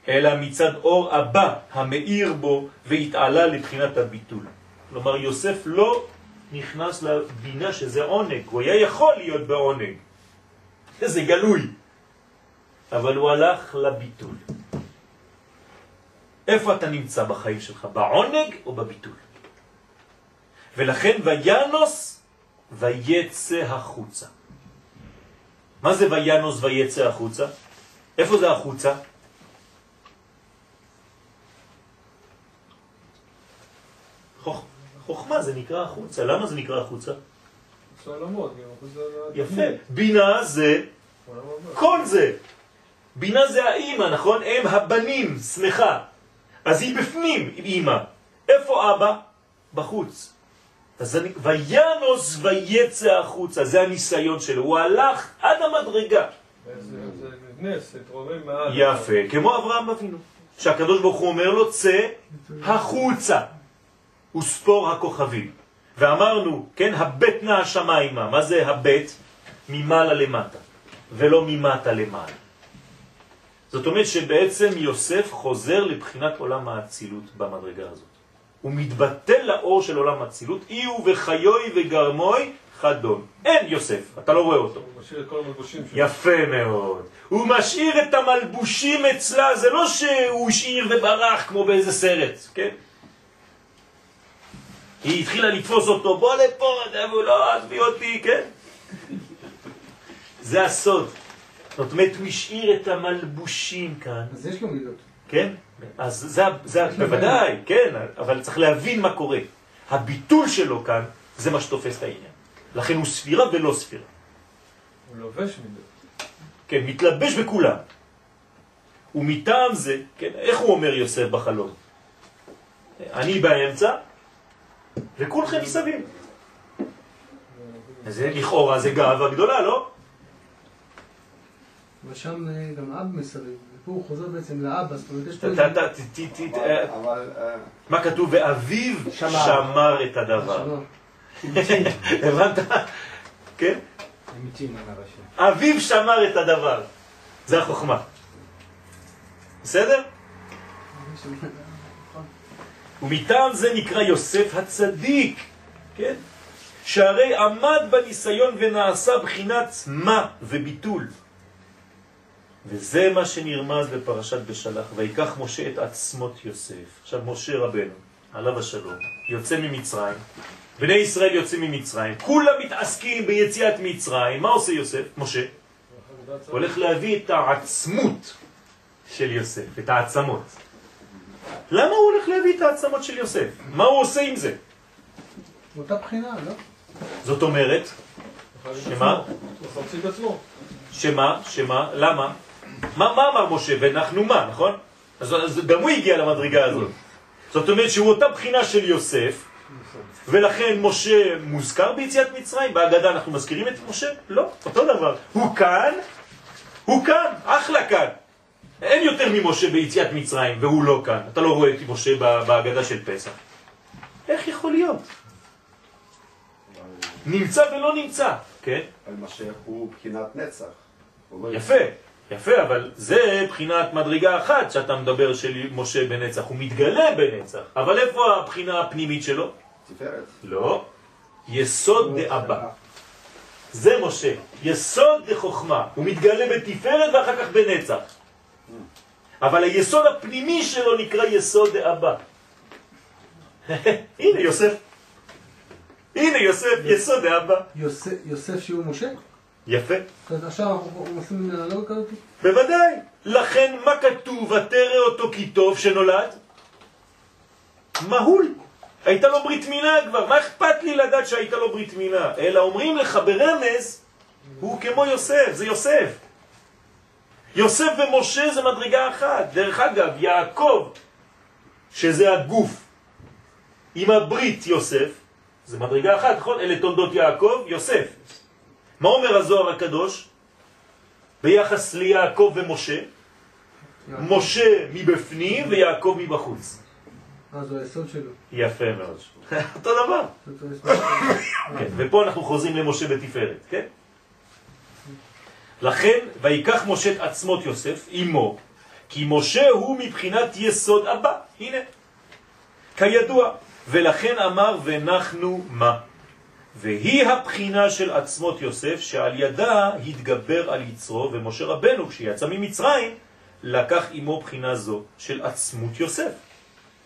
אלא מצד אור הבא המאיר בו והתעלה לבחינת הביטול. כלומר, יוסף לא נכנס לבינה שזה עונג, הוא היה יכול להיות בעונג. זה גלוי. אבל הוא הלך לביטול. איפה אתה נמצא בחיים שלך? בעונג או בביטול? ולכן וינוס ויצא החוצה. מה זה וינוס ויצא החוצה? איפה זה החוצה? חוכ... חוכמה זה נקרא החוצה. למה זה נקרא החוצה? יפה. בינה זה. כל זה. בינה זה האימא, נכון? אם הבנים, שמחה. אז היא בפנים, אימא. איפה אבא? בחוץ. אז אני, וינוס ויצא החוצה, זה הניסיון שלו. הוא הלך עד המדרגה. יפה, כמו אברהם אבינו. שהקדוש ברוך הוא אומר לו, צא החוצה. וספור הכוכבים. ואמרנו, כן, הבט נע השמיימה. מה זה הבט? ממעלה למטה, ולא ממטה למעלה. זאת אומרת שבעצם יוסף חוזר לבחינת עולם האצילות במדרגה הזאת. הוא מתבטל לאור של עולם האצילות, אי הוא וחיוי וגרמוי חדון. אין יוסף, אתה לא רואה אותו. הוא משאיר את כל המלבושים שלו. יפה מאוד. הוא משאיר את המלבושים אצלה, זה לא שהוא השאיר וברח כמו באיזה סרט, כן? היא התחילה לתפוס אותו, בוא לפה, והוא לא, עזבי אותי, כן? זה הסוד. זאת אומרת, הוא השאיר את המלבושים כאן, אז יש לו מידות. כן? אז זה, זה בוודאי, כן, אבל צריך להבין מה קורה. הביטול שלו כאן, זה מה שתופס את העניין. לכן הוא ספירה ולא ספירה. הוא לובש מידות. כן, מתלבש בכולם. ומטעם זה, כן, איך הוא אומר יוסף בחלום? אני באמצע, וכולכם מסביב. אז זה לכאורה זה גאווה גדולה, לא? ושם אה, גם אב מסביב, ופה הוא חוזר בעצם לאבא, זאת אומרת יש פה איזה... אה, מה כתוב? ואביו שמר. את הדבר. הבנת? כן? אביו שמר את הדבר. זה החוכמה. בסדר? ומטעם זה נקרא יוסף הצדיק, כן? שהרי עמד בניסיון ונעשה בחינת מה וביטול. וזה מה שנרמז בפרשת בשלח, ויקח משה את עצמות יוסף. עכשיו משה רבנו, עליו השלום, יוצא ממצרים, בני ישראל יוצאים ממצרים, כולם מתעסקים ביציאת מצרים, מה עושה יוסף? משה? הולך להביא את העצמות של יוסף, את העצמות. למה הוא הולך להביא את העצמות של יוסף? מה הוא עושה עם זה? באותה בחינה, לא? זאת אומרת, שמה? הוא מחצי את עצמו. שמה? שמה? למה? מה, מה אמר משה? ואנחנו מה, נכון? אז, אז גם הוא הגיע למדרגה הזאת. זאת אומרת שהוא אותה בחינה של יוסף, ולכן משה מוזכר ביציאת מצרים, בהגדה אנחנו מזכירים את משה? לא, אותו דבר. הוא כאן, הוא כאן, אחלה כאן. אין יותר ממשה ביציאת מצרים, והוא לא כאן. אתה לא רואה את משה בהגדה של פסח. איך יכול להיות? נמצא ולא נמצא, כן? אבל משיח הוא בחינת נצח. יפה, יפה, אבל זה בחינת מדרגה אחת שאתה מדבר של משה בנצח, הוא מתגלה בנצח, אבל איפה הבחינה הפנימית שלו? תפארת. לא, יסוד דאבא. זה משה, יסוד דחוכמה, הוא מתגלה בתפארת ואחר כך בנצח. אבל היסוד הפנימי שלו נקרא יסוד דאבא. הנה יוסף. הנה יוסף, יסוד דאבא. יוסף, יוסף שהוא משה? יפה. אומרת, עכשיו אנחנו עושים אנלוגיה כזאת? בוודאי. לכן מה כתוב? ותראה אותו כי טוב שנולד? מהול. הייתה לו ברית מילה כבר, מה אכפת לי לדעת שהייתה לו ברית מילה? אלא אומרים לך ברמז, הוא כמו יוסף, זה יוסף. יוסף ומשה זה מדרגה אחת. דרך אגב, יעקב, שזה הגוף, עם הברית יוסף, זה מדרגה אחת, נכון? אלה תולדות יעקב, יוסף. מה אומר הזוהר הקדוש? ביחס ליעקב ומשה, משה מבפנים ויעקב מבחוץ. אה, זו היסוד שלו. יפה מאוד. אותו דבר. כן, ופה אנחנו חוזרים למשה בתפארת, כן? לכן, ויקח משה את עצמות יוסף, אמו, כי משה הוא מבחינת יסוד הבא. הנה, כידוע. ולכן אמר, ונחנו מה? והיא הבחינה של עצמות יוסף, שעל ידה התגבר על יצרו, ומשה רבנו, כשיצא ממצרים, לקח עמו בחינה זו של עצמות יוסף.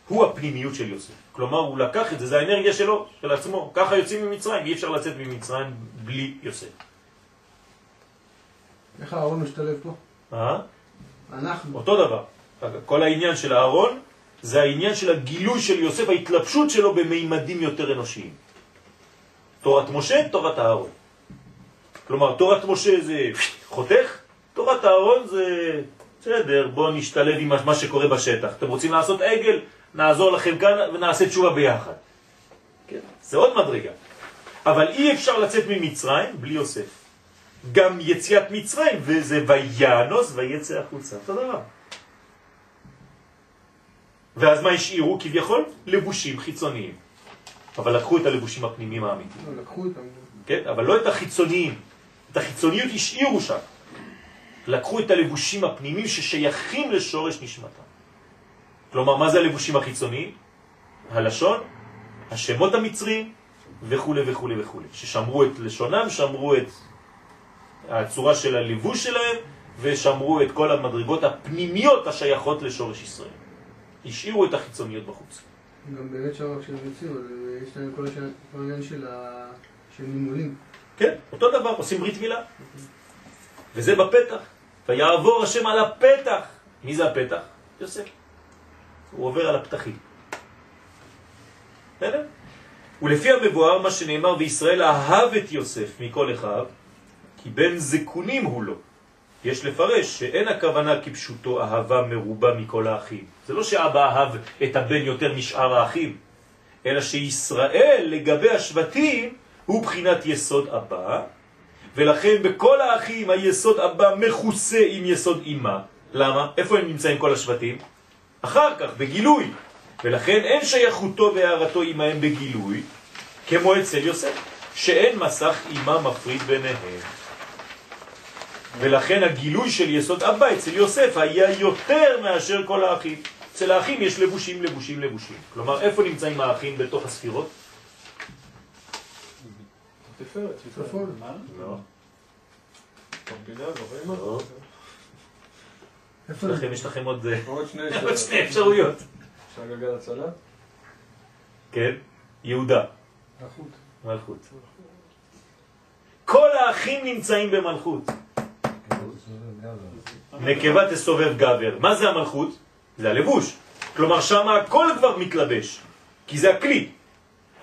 הוא הפנימיות של יוסף. כלומר, הוא לקח את זה, זה האנרגיה שלו, של עצמו. ככה יוצאים ממצרים, אי אפשר לצאת ממצרים בלי יוסף. איך הארון משתלב פה? אה? אנחנו. אותו דבר. כל העניין של הארון זה העניין של הגילוי של יוסף, ההתלבשות שלו במימדים יותר אנושיים. תורת משה, תורת הארון. כלומר, תורת משה זה חותך, תורת הארון זה בסדר, בואו נשתלב עם מה שקורה בשטח. אתם רוצים לעשות עגל, נעזור לכם כאן ונעשה תשובה ביחד. כן, זה עוד מדרגה. אבל אי אפשר לצאת ממצרים בלי יוסף. גם יציאת מצרים, וזה וינוס ויצא החוצה. אותו דבר. ואז מה השאירו? כביכול לבושים חיצוניים. אבל לקחו את הלבושים הפנימיים האמיתיים. לא, לקחו אותם. כן? אבל לא את החיצוניים. את החיצוניות השאירו שם. לקחו את הלבושים הפנימיים ששייכים לשורש נשמתם. כלומר, מה זה הלבושים החיצוניים? הלשון, השמות המצריים וכו' וכו' וכו'. ששמרו את לשונם, שמרו את הצורה של הלבוש שלהם ושמרו את כל המדרגות הפנימיות השייכות לשורש ישראל. השאירו את החיצוניות בחוץ. גם באמת שם כשהם יוצאים, אז אה, יש להם כל העניין של של נימולים. כן, אותו דבר, עושים ברית מילה. וזה בפתח. ויעבור השם על הפתח. מי זה הפתח? יוסף. הוא עובר על הפתחים. בסדר? ולפי המבואר, מה שנאמר, וישראל אהב את יוסף מכל אחיו, כי בן זקונים הוא לו. יש לפרש שאין הכוונה כפשוטו אהבה מרובה מכל האחים. זה לא שאבא אהב את הבן יותר משאר האחים, אלא שישראל לגבי השבטים הוא בחינת יסוד אבא, ולכן בכל האחים היסוד אבא מכוסה עם יסוד אמא. למה? איפה הם נמצאים כל השבטים? אחר כך, בגילוי. ולכן אין שייכותו והערתו עמהם בגילוי, כמו אצל יוסף, שאין מסך אמא מפריד ביניהם. ולכן הגילוי של יסוד אבא אצל יוסף היה יותר מאשר כל האחים. אצל האחים יש לבושים, לבושים, לבושים. כלומר, איפה נמצאים האחים בתוך הספירות? לא. לא. לכם יש לכם עוד אה, עוד שני אפשרויות. אפשר גלגל הצלה? כן? יהודה, החוט. מלכות. כל האחים נמצאים במלכות. נקבה תסובב גבר. מה זה המלכות? זה הלבוש. כלומר, שם הכל כבר מתלבש, כי זה הכלי.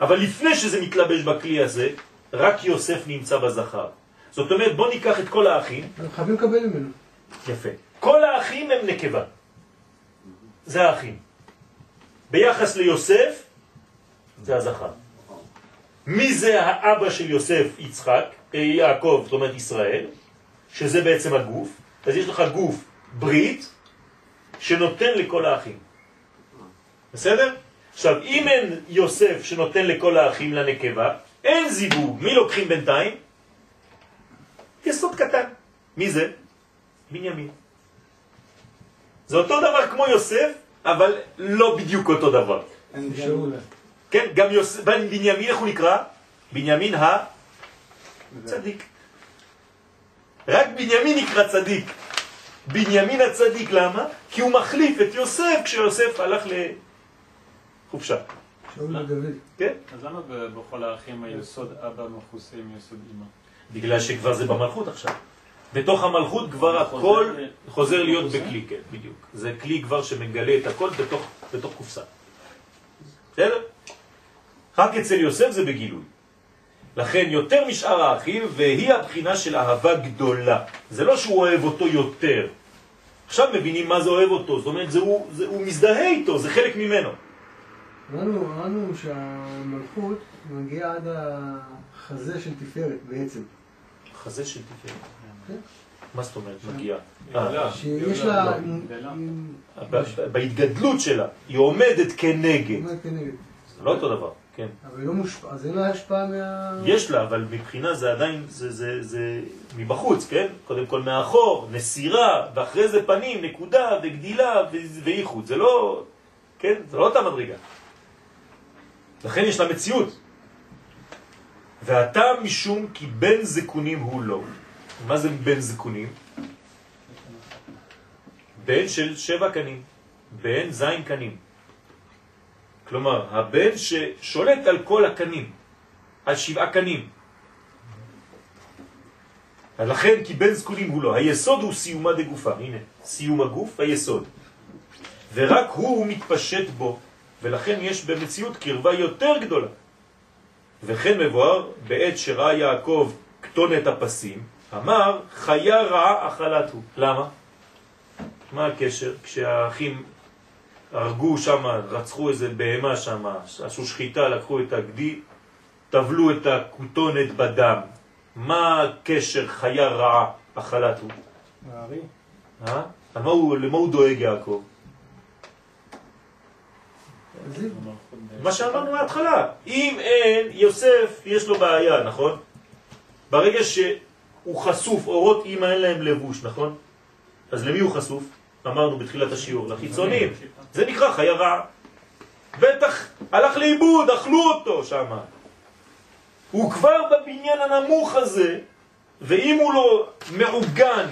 אבל לפני שזה מתלבש בכלי הזה, רק יוסף נמצא בזכר. זאת אומרת, בוא ניקח את כל האחים, אנחנו חייבים לקבל ממנו. יפה. כל האחים הם נקבה. זה האחים. ביחס ליוסף, זה הזכר. מי זה האבא של יוסף? יצחק, אה, יעקב, זאת אומרת ישראל, שזה בעצם הגוף. אז יש לך גוף ברית שנותן לכל האחים. בסדר? עכשיו, אם אין יוסף שנותן לכל האחים לנקבה, אין זיווג. מי לוקחים בינתיים? יסוד קטן. מי זה? בנימין. זה אותו דבר כמו יוסף, אבל לא בדיוק אותו דבר. כן, גם יוס... בן- בנימין, איך הוא נקרא? בנימין הצדיק. רק בנימין נקרא צדיק. בנימין הצדיק, למה? כי הוא מחליף את יוסף כשיוסף הלך לחופשה. שאול. כן? אז למה בכל האחים היסוד אבא מכוסה עם יסוד אמא? בגלל שכבר זה במלכות עכשיו. בתוך המלכות כבר חוזר הכל חוזר להיות? בכלי, כן, בדיוק. זה כלי כבר שמגלה את הכל בתוך, בתוך קופסה. בסדר? רק אצל יוסף זה בגילוי. לכן יותר משאר האחים, והיא הבחינה של אהבה גדולה. זה לא שהוא אוהב אותו יותר. עכשיו מבינים מה זה אוהב אותו, זאת אומרת, זה הוא, זה, הוא מזדהה איתו, זה חלק ממנו. אמרנו, אמרנו שהמלכות מגיעה עד החזה של תפארת בעצם. חזה של תפארת. כן. מה זאת אומרת מגיע? גאולה. שיש. לה... בהתגדלות שלה, היא עומדת כנגד. עומדת כנגד. זה לא אותו דבר, כן. אבל היא לא מושפע, אז אין לה השפעה מה... יש לה, אבל מבחינה זה עדיין, זה, זה, זה מבחוץ, כן? קודם כל מאחור, נסירה, ואחרי זה פנים, נקודה, וגדילה, ו- וייחוד. זה לא, כן? זה לא אותה מדרגה. לכן יש לה מציאות. והטעם משום כי בן זקונים הוא לא. מה זה בן זקונים? בן של שבע קנים. בן זין קנים. כלומר, הבן ששולט על כל הקנים, על שבעה קנים. לכן כי בן זקונים הוא לא. היסוד הוא סיומה דגופה. הנה, סיום הגוף, היסוד. ורק הוא, הוא מתפשט בו, ולכן יש במציאות קרבה יותר גדולה. וכן מבואר, בעת שראה יעקב כתונת הפסים, אמר, חיה רעה אכלת הוא. למה? מה הקשר? כשהאחים הרגו שם, רצחו איזה בהמה שם, עשו שחיטה, לקחו את הגדי, טבלו את הכותונת בדם. מה הקשר חיה רעה אכלת הוא? הארי. אה? הוא, למה הוא דואג יעקב? מה שאמרנו מההתחלה. אם אין, יוסף יש לו בעיה, נכון? ברגע שהוא חשוף, אורות אמא אין להם לבוש, נכון? אז למי הוא חשוף? אמרנו בתחילת השיעור, לחיצונים. זה נקרא חיה רעה. בטח הלך לאיבוד, אכלו אותו שם. הוא כבר בבניין הנמוך הזה, ואם הוא לא מעוגן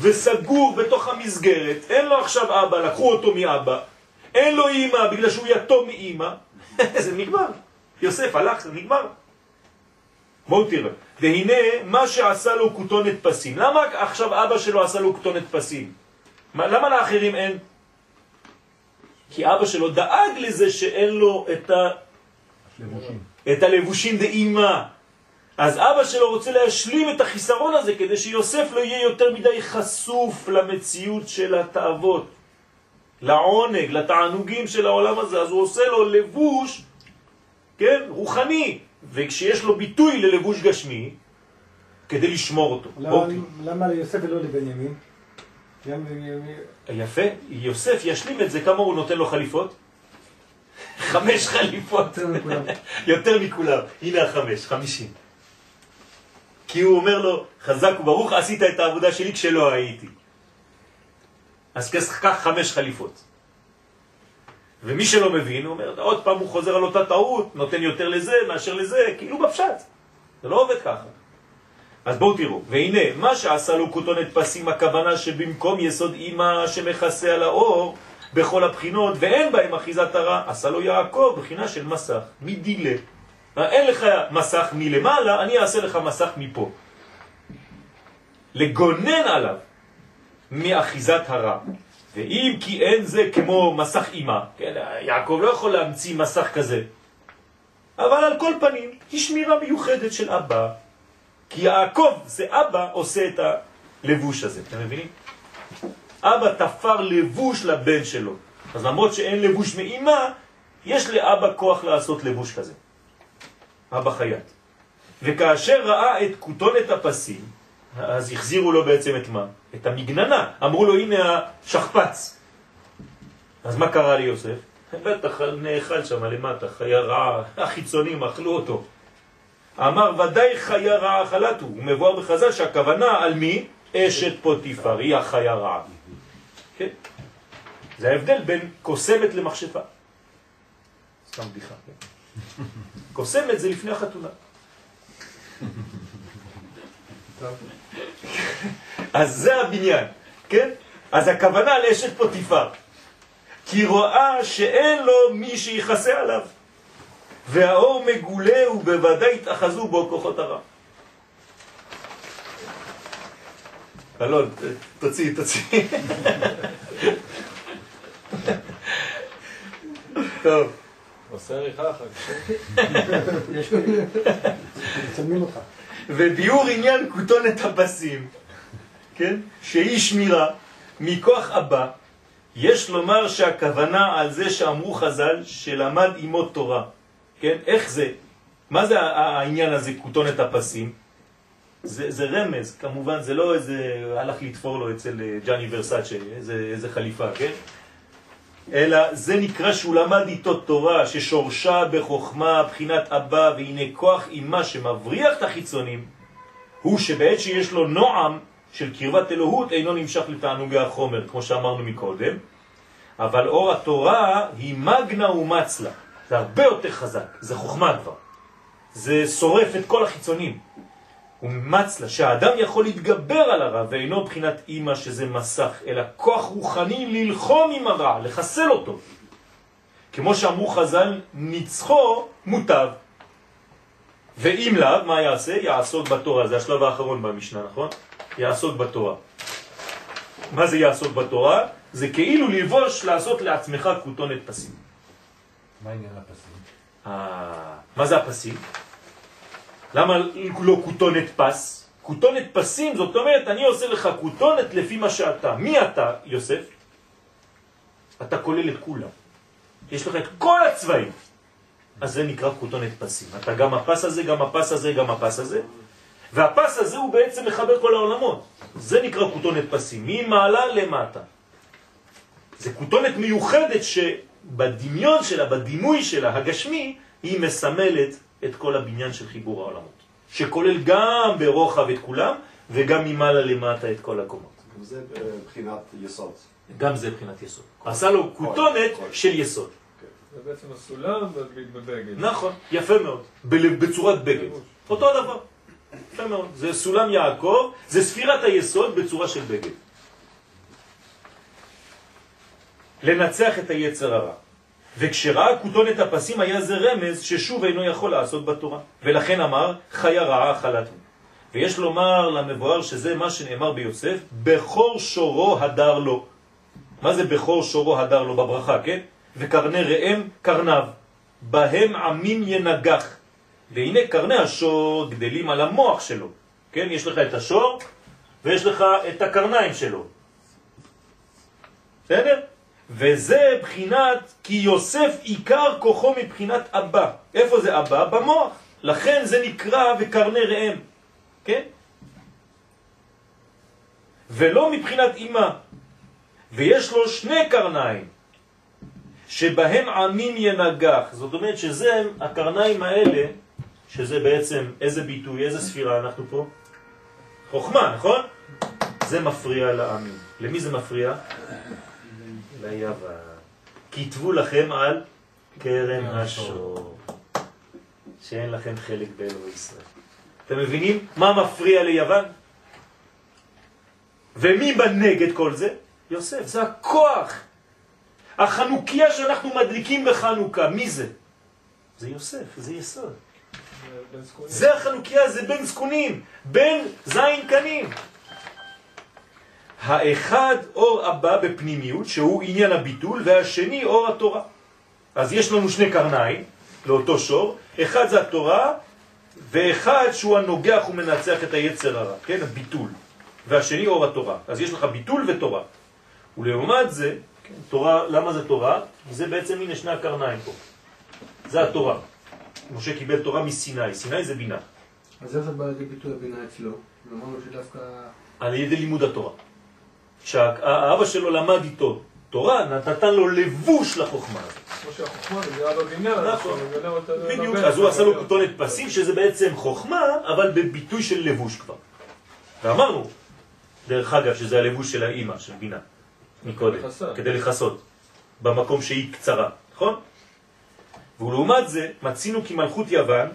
וסגור בתוך המסגרת, אין לו עכשיו אבא, לקחו אותו מאבא, אין לו אימא בגלל שהוא יתום מאימא, זה נגמר. יוסף הלך, זה נגמר. בואו תראה. והנה מה שעשה לו כותונת פסים. למה עכשיו אבא שלו עשה לו כותונת פסים? מה, למה לאחרים אין? כי אבא שלו דאג לזה שאין לו את, ה... את הלבושים דאימה. אז אבא שלו רוצה להשלים את החיסרון הזה כדי שיוסף לא יהיה יותר מדי חשוף למציאות של התאוות, לעונג, לתענוגים של העולם הזה. אז הוא עושה לו לבוש, כן, רוחני, וכשיש לו ביטוי ללבוש גשמי, כדי לשמור אותו. למה- למה ליוסף ולא לבנימין? בנימין- יפה, יוסף ישלים את זה, כמה הוא נותן לו חליפות? חמש חליפות. יותר מכולם. הנה החמש, חמישים. כי הוא אומר לו, חזק וברוך, עשית את העבודה שלי כשלא הייתי. אז קח חמש חליפות. ומי שלא מבין, הוא אומר, עוד פעם הוא חוזר על אותה טעות, נותן יותר לזה מאשר לזה, כאילו בפשט. זה לא עובד ככה. אז בואו תראו, והנה, מה שעשה לו כותונת פסים, הכוונה שבמקום יסוד אימא שמכסה על האור בכל הבחינות, ואין בהם אחיזת הרע, עשה לו יעקב בחינה של מסך, מדילה. אין לך מסך מלמעלה, אני אעשה לך מסך מפה. לגונן עליו מאחיזת הרע. ואם כי אין זה כמו מסך אימא, כן, יעקב לא יכול להמציא מסך כזה. אבל על כל פנים, היא שמירה מיוחדת של אבא, כי יעקב זה אבא עושה את הלבוש הזה, אתם מבינים? אבא תפר לבוש לבן שלו. אז למרות שאין לבוש מאימא, יש לאבא כוח לעשות לבוש כזה. אבא חייט. וכאשר ראה את כותונת הפסים, אז החזירו לו בעצם את מה? את המגננה. אמרו לו, הנה השכפץ. אז מה קרה ליוסף? בטח נאכל שם למטה, חיה רעה, החיצונים אכלו אותו. אמר ודאי חיה רעה אכלתו, הוא מבואר בחז"ל שהכוונה על מי? אשת פוטיפר, היא החיה רעה. כן? זה ההבדל בין קוסמת למכשפה. סתם בדיחה, כן? קוסמת זה לפני החתונה. אז זה הבניין, כן? אז הכוונה לאשת פוטיפר. כי רואה שאין לו מי שיחסה עליו. והאור מגולה ובוודאי התאחזו בו כוחות הרע. אלון, תוציא, תוציא. טוב, עושה עריכה אחר כך. מצלמים אותך. וביור עניין כותונת הבסים, כן? שהיא שמירה מכוח אבא, יש לומר שהכוונה על זה שאמרו חז"ל שלמד עמו תורה, כן? איך זה? מה זה העניין הזה, כותונת הפסים? זה, זה רמז, כמובן, זה לא איזה, הלך לתפור לו אצל אה, ג'אני ורסאצ'ה, איזה, איזה חליפה, כן? אלא זה נקרא שהוא למד איתו תורה ששורשה בחוכמה בחינת אבא והנה כוח אימה שמבריח את החיצונים הוא שבעת שיש לו נועם של קרבת אלוהות אינו נמשך לתענוגי החומר כמו שאמרנו מקודם אבל אור התורה היא מגנה ומצלה זה הרבה יותר חזק, זה חוכמה כבר זה שורף את כל החיצונים ומצלה, שהאדם יכול להתגבר על הרע ואינו בחינת אימא שזה מסך, אלא כוח רוחני ללחום עם הרע, לחסל אותו. כמו שאמרו חז"ל, ניצחו מוטב. ואם לאו, מה יעשה? יעסוק בתורה, זה השלב האחרון במשנה, נכון? יעסוק בתורה. מה זה יעסוק בתורה? זה כאילו ללבוש, לעשות לעצמך כותונת פסים. מה עניין הפסים? אה, מה זה הפסים? למה לא כותונת פס? כותונת פסים, זאת אומרת, אני עושה לך כותונת לפי מה שאתה. מי אתה, יוסף? אתה כולל את כולם. יש לך את כל הצבעים. אז זה נקרא כותונת פסים. אתה גם הפס הזה, גם הפס הזה, גם הפס הזה. והפס הזה הוא בעצם מחבר כל העולמות. זה נקרא כותונת פסים, ממעלה למטה. זה כותונת מיוחדת שבדמיון שלה, בדימוי שלה, הגשמי, היא מסמלת את כל הבניין של חיבור העולמות. שכולל גם ברוחב את כולם, וגם ממעלה למטה את כל הקומות. זה אה, בחינת יסוד. גם זה מבחינת יסוד. עשה לו כותונת של יסוד. זה בעצם הסולם בבגד. נכון, יפה מאוד. ב- בצורת בגד. אותו דבר. יפה מאוד. זה סולם יעקב, זה ספירת היסוד בצורה של בגד. לנצח את היצר הרע. וכשראה כותונת הפסים היה זה רמז ששוב אינו יכול לעשות בתורה. ולכן אמר, חיה רעה אכלתו. ויש לומר למבואר שזה מה שנאמר ביוסף, בכור שורו הדר לו. מה זה בכור שורו הדר לו בברכה, כן? וקרני ראם קרניו, בהם עמים ינגח. והנה קרני השור גדלים על המוח שלו, כן? יש לך את השור ויש לך את הקרניים שלו. בסדר? וזה בחינת כי יוסף עיקר כוחו מבחינת אבא. איפה זה אבא? במוח. לכן זה נקרא וקרני ראם, כן? ולא מבחינת אמא. ויש לו שני קרניים, שבהם עמים ינגח. זאת אומרת שזה הקרניים האלה, שזה בעצם איזה ביטוי, איזה ספירה אנחנו פה? חוכמה, נכון? זה מפריע לעמים. למי זה מפריע? ליוון. כתבו לכם על קרן השור, שאין לכם חלק באלוהי ישראל. אתם מבינים מה מפריע ליוון? ומי בנגד כל זה? יוסף, זה הכוח. החנוכיה שאנחנו מדליקים בחנוכה, מי זה? זה יוסף, זה יסוד. זה החנוכיה, זה בן זקונים, בן זין קנים. האחד אור הבא בפנימיות, שהוא עניין הביטול, והשני אור התורה. אז יש לנו שני קרניים לאותו שור, אחד זה התורה, ואחד שהוא הנוגח ומנצח את היצר הרע, כן, הביטול, והשני אור התורה. אז יש לך ביטול ותורה. ולעומת זה, כן, תורה, למה זה תורה? זה בעצם הנה שני הקרניים פה. זה התורה. משה קיבל תורה מסיני, סיני זה בינה, אז איך זה בא לידי ביטוי הבינה אצלו? אמרנו שדווקא... על ידי לימוד התורה. כשהאבא שלו למד איתו תורה, נתן לו לבוש לחוכמה הזאת. כמו שהחוכמה מגיעה בבניין, נכון. בדיוק, אז הוא עשה לו. כותונת פסים, שזה בעצם חוכמה, אבל בביטוי של לבוש כבר. ואמרנו, דרך אגב, שזה הלבוש של האימא, של בינה, מקודם. כדי לכסות, במקום שהיא קצרה, נכון? ולעומת זה, מצינו כי מלכות יוון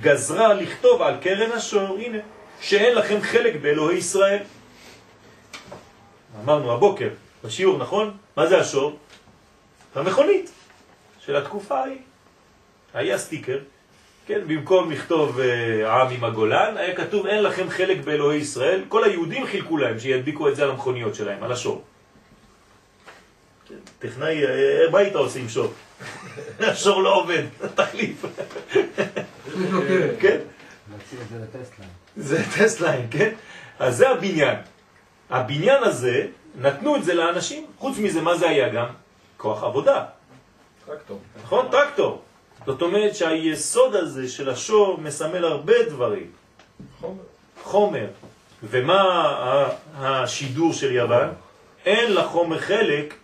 גזרה לכתוב על קרן השור, הנה, שאין לכם חלק באלוהי ישראל. אמרנו הבוקר, בשיעור, נכון? מה זה השור? המכונית של התקופה ההיא. היה סטיקר, כן, במקום לכתוב אה, עם עם הגולן, היה כתוב אין לכם חלק באלוהי ישראל. כל היהודים חילקו להם שידביקו את זה על המכוניות שלהם, על השור. טכנאי, אה, מה היית עושה עם שור? השור לא עובד, תחליף. כן? זה טסליים, כן? אז זה הבניין. הבניין הזה, נתנו את זה לאנשים. חוץ מזה, מה זה היה גם? כוח עבודה. טרקטור. נכון? טרקטור. זאת אומרת שהיסוד הזה של השור מסמל הרבה דברים. חומר. חומר. ומה השידור של יוון? אין לחומר חלק.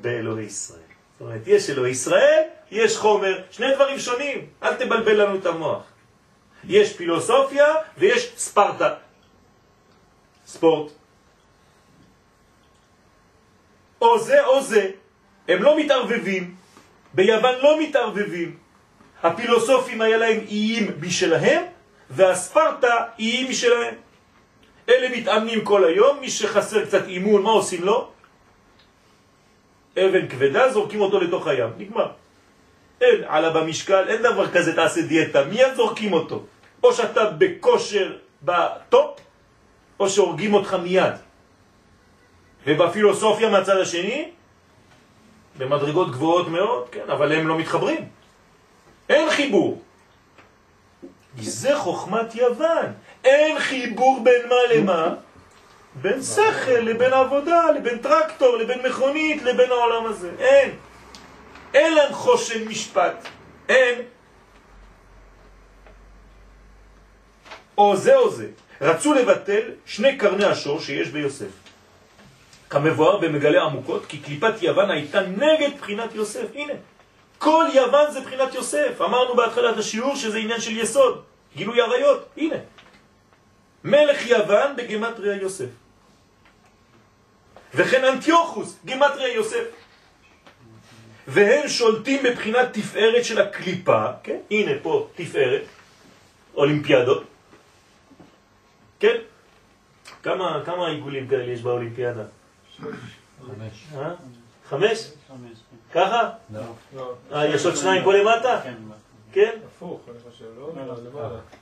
באלוהי ישראל. זאת אומרת, יש אלוהי ישראל, יש חומר, שני דברים שונים, אל תבלבל לנו את המוח. יש פילוסופיה ויש ספרטה. ספורט. או זה או זה. הם לא מתערבבים. ביוון לא מתערבבים. הפילוסופים היה להם איים משלהם, והספרטה איים משלהם. אלה מתאמנים כל היום, מי שחסר קצת אימון, מה עושים לו? אבן כבדה, זורקים אותו לתוך הים, נגמר. אין עלה במשקל, אין דבר כזה תעשה דיאטה, מיד זורקים אותו. או שאתה בכושר בטופ, או שהורגים אותך מיד. ובפילוסופיה מהצד השני, במדרגות גבוהות מאוד, כן, אבל הם לא מתחברים. אין חיבור. זה חוכמת יוון. אין חיבור בין מה למה? בין שכל לבין עבודה, לבין טרקטור, לבין מכונית, לבין העולם הזה. אין. אין להם חושן משפט. אין. או זה או זה. רצו לבטל שני קרני השור שיש ביוסף. כמבואר במגלה עמוקות, כי קליפת יוון הייתה נגד בחינת יוסף. הנה, כל יוון זה בחינת יוסף. אמרנו בהתחלת השיעור שזה עניין של יסוד, גילוי עריות. הנה, מלך יוון בגמטריה יוסף. וכן אנטיוכוס, גמטריה יוסף. והם שולטים בבחינת תפארת של הקליפה, כן? הנה פה תפארת, אולימפיאדות, כן? כמה, כמה עיגולים כאלה יש באולימפיאדה? חמש. אה? חמש? חמש, ככה? לא. אה, יש עוד שניים פה למטה? כן, כן? הפוך, אני חושב, לא? לא, לא.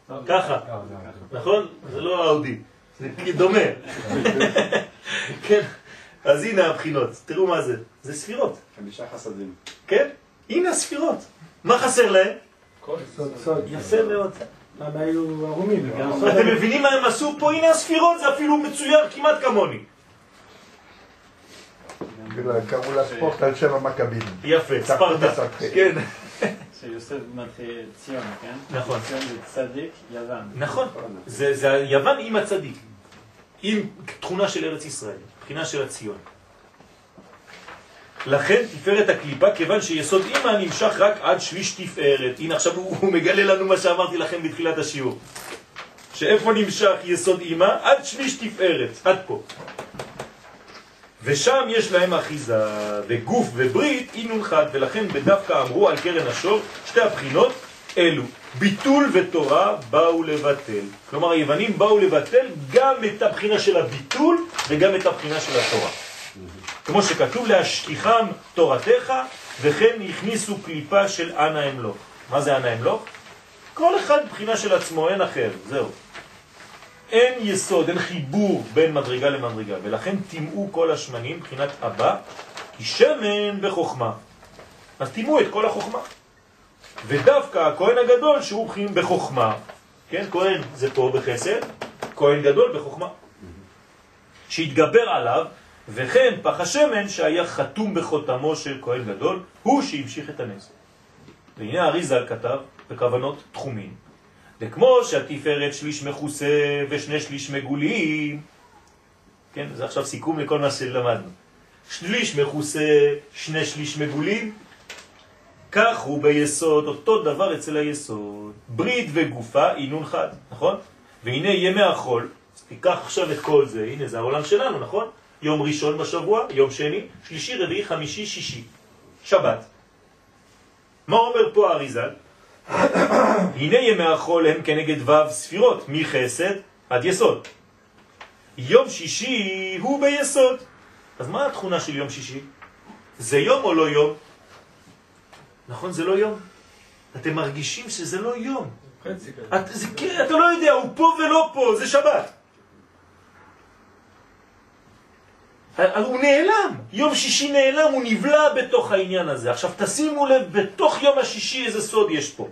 למעלה. ככה, נכון? זה לא אאודי, זה דומה. כן, אז הנה הבחינות, תראו מה זה, זה ספירות, חמישה חסדים. כן? הנה הספירות. מה חסר להם? כל סוד. יפה מאוד. היו ערומים? אתם מבינים מה הם עשו פה? הנה הספירות, זה אפילו מצויר כמעט כמוני. כאילו, קראו לספורט על שם המכבים. יפה, ספר ספרטה. כן, שיוסף מתחיל ציון, כן? נכון. ציון זה צדיק, יוון. נכון. זה זה היוון עם הצדיק. עם תכונה של ארץ ישראל, בחינה של הציון. לכן תפארת הקליפה, כיוון שיסוד אימא נמשך רק עד שליש תפארת. הנה עכשיו הוא, הוא מגלה לנו מה שאמרתי לכם בתחילת השיעור. שאיפה נמשך יסוד אימא? עד שליש תפארת, עד פה. ושם יש להם אחיזה, וגוף וברית אינון חד, ולכן בדווקא אמרו על קרן השור שתי הבחינות אלו, ביטול ותורה באו לבטל. כלומר היוונים באו לבטל גם את הבחינה של הביטול וגם את הבחינה של התורה. כמו שכתוב להשכיחם תורתך, וכן הכניסו קליפה של אנא אמלוך. מה זה אנא אמלוך? כל אחד בחינה של עצמו, אין אחר, זהו. אין יסוד, אין חיבור בין מדרגה למדרגה, ולכן טימאו כל השמנים, בחינת אבא, כי שמן בחוכמה. אז טימאו את כל החוכמה. ודווקא הכהן הגדול שהוא בחינת בחוכמה, כן, כהן זה פה בחסד, כהן גדול בחוכמה. שהתגבר עליו, וכן פח השמן שהיה חתום בחותמו של כהן גדול, הוא שהמשיך את הנס. והנה אריזל כתב בכוונות תחומים, וכמו שהתפארת שליש מכוסה ושני שליש מגולים, כן, זה עכשיו סיכום לכל מה שלמדנו. שליש מכוסה, שני שליש מגולים, כך הוא ביסוד, אותו דבר אצל היסוד. ברית וגופה, עינון חד, נכון? והנה ימי החול, תיקח עכשיו את כל זה, הנה זה העולם שלנו, נכון? יום ראשון בשבוע, יום שני, שלישי, רביעי, חמישי, שישי. שבת. מה אומר פה האריזל? הנה ימי החול הם כנגד ו' ספירות, מחסד עד יסוד. יום שישי הוא ביסוד. אז מה התכונה של יום שישי? זה יום או לא יום? נכון, זה לא יום. אתם מרגישים שזה לא יום. את, זה, כן, אתה לא יודע, הוא פה ולא פה, זה שבת. ה- הוא נעלם, יום שישי נעלם, הוא נבלע בתוך העניין הזה. עכשיו תשימו לב, בתוך יום השישי איזה סוד יש פה.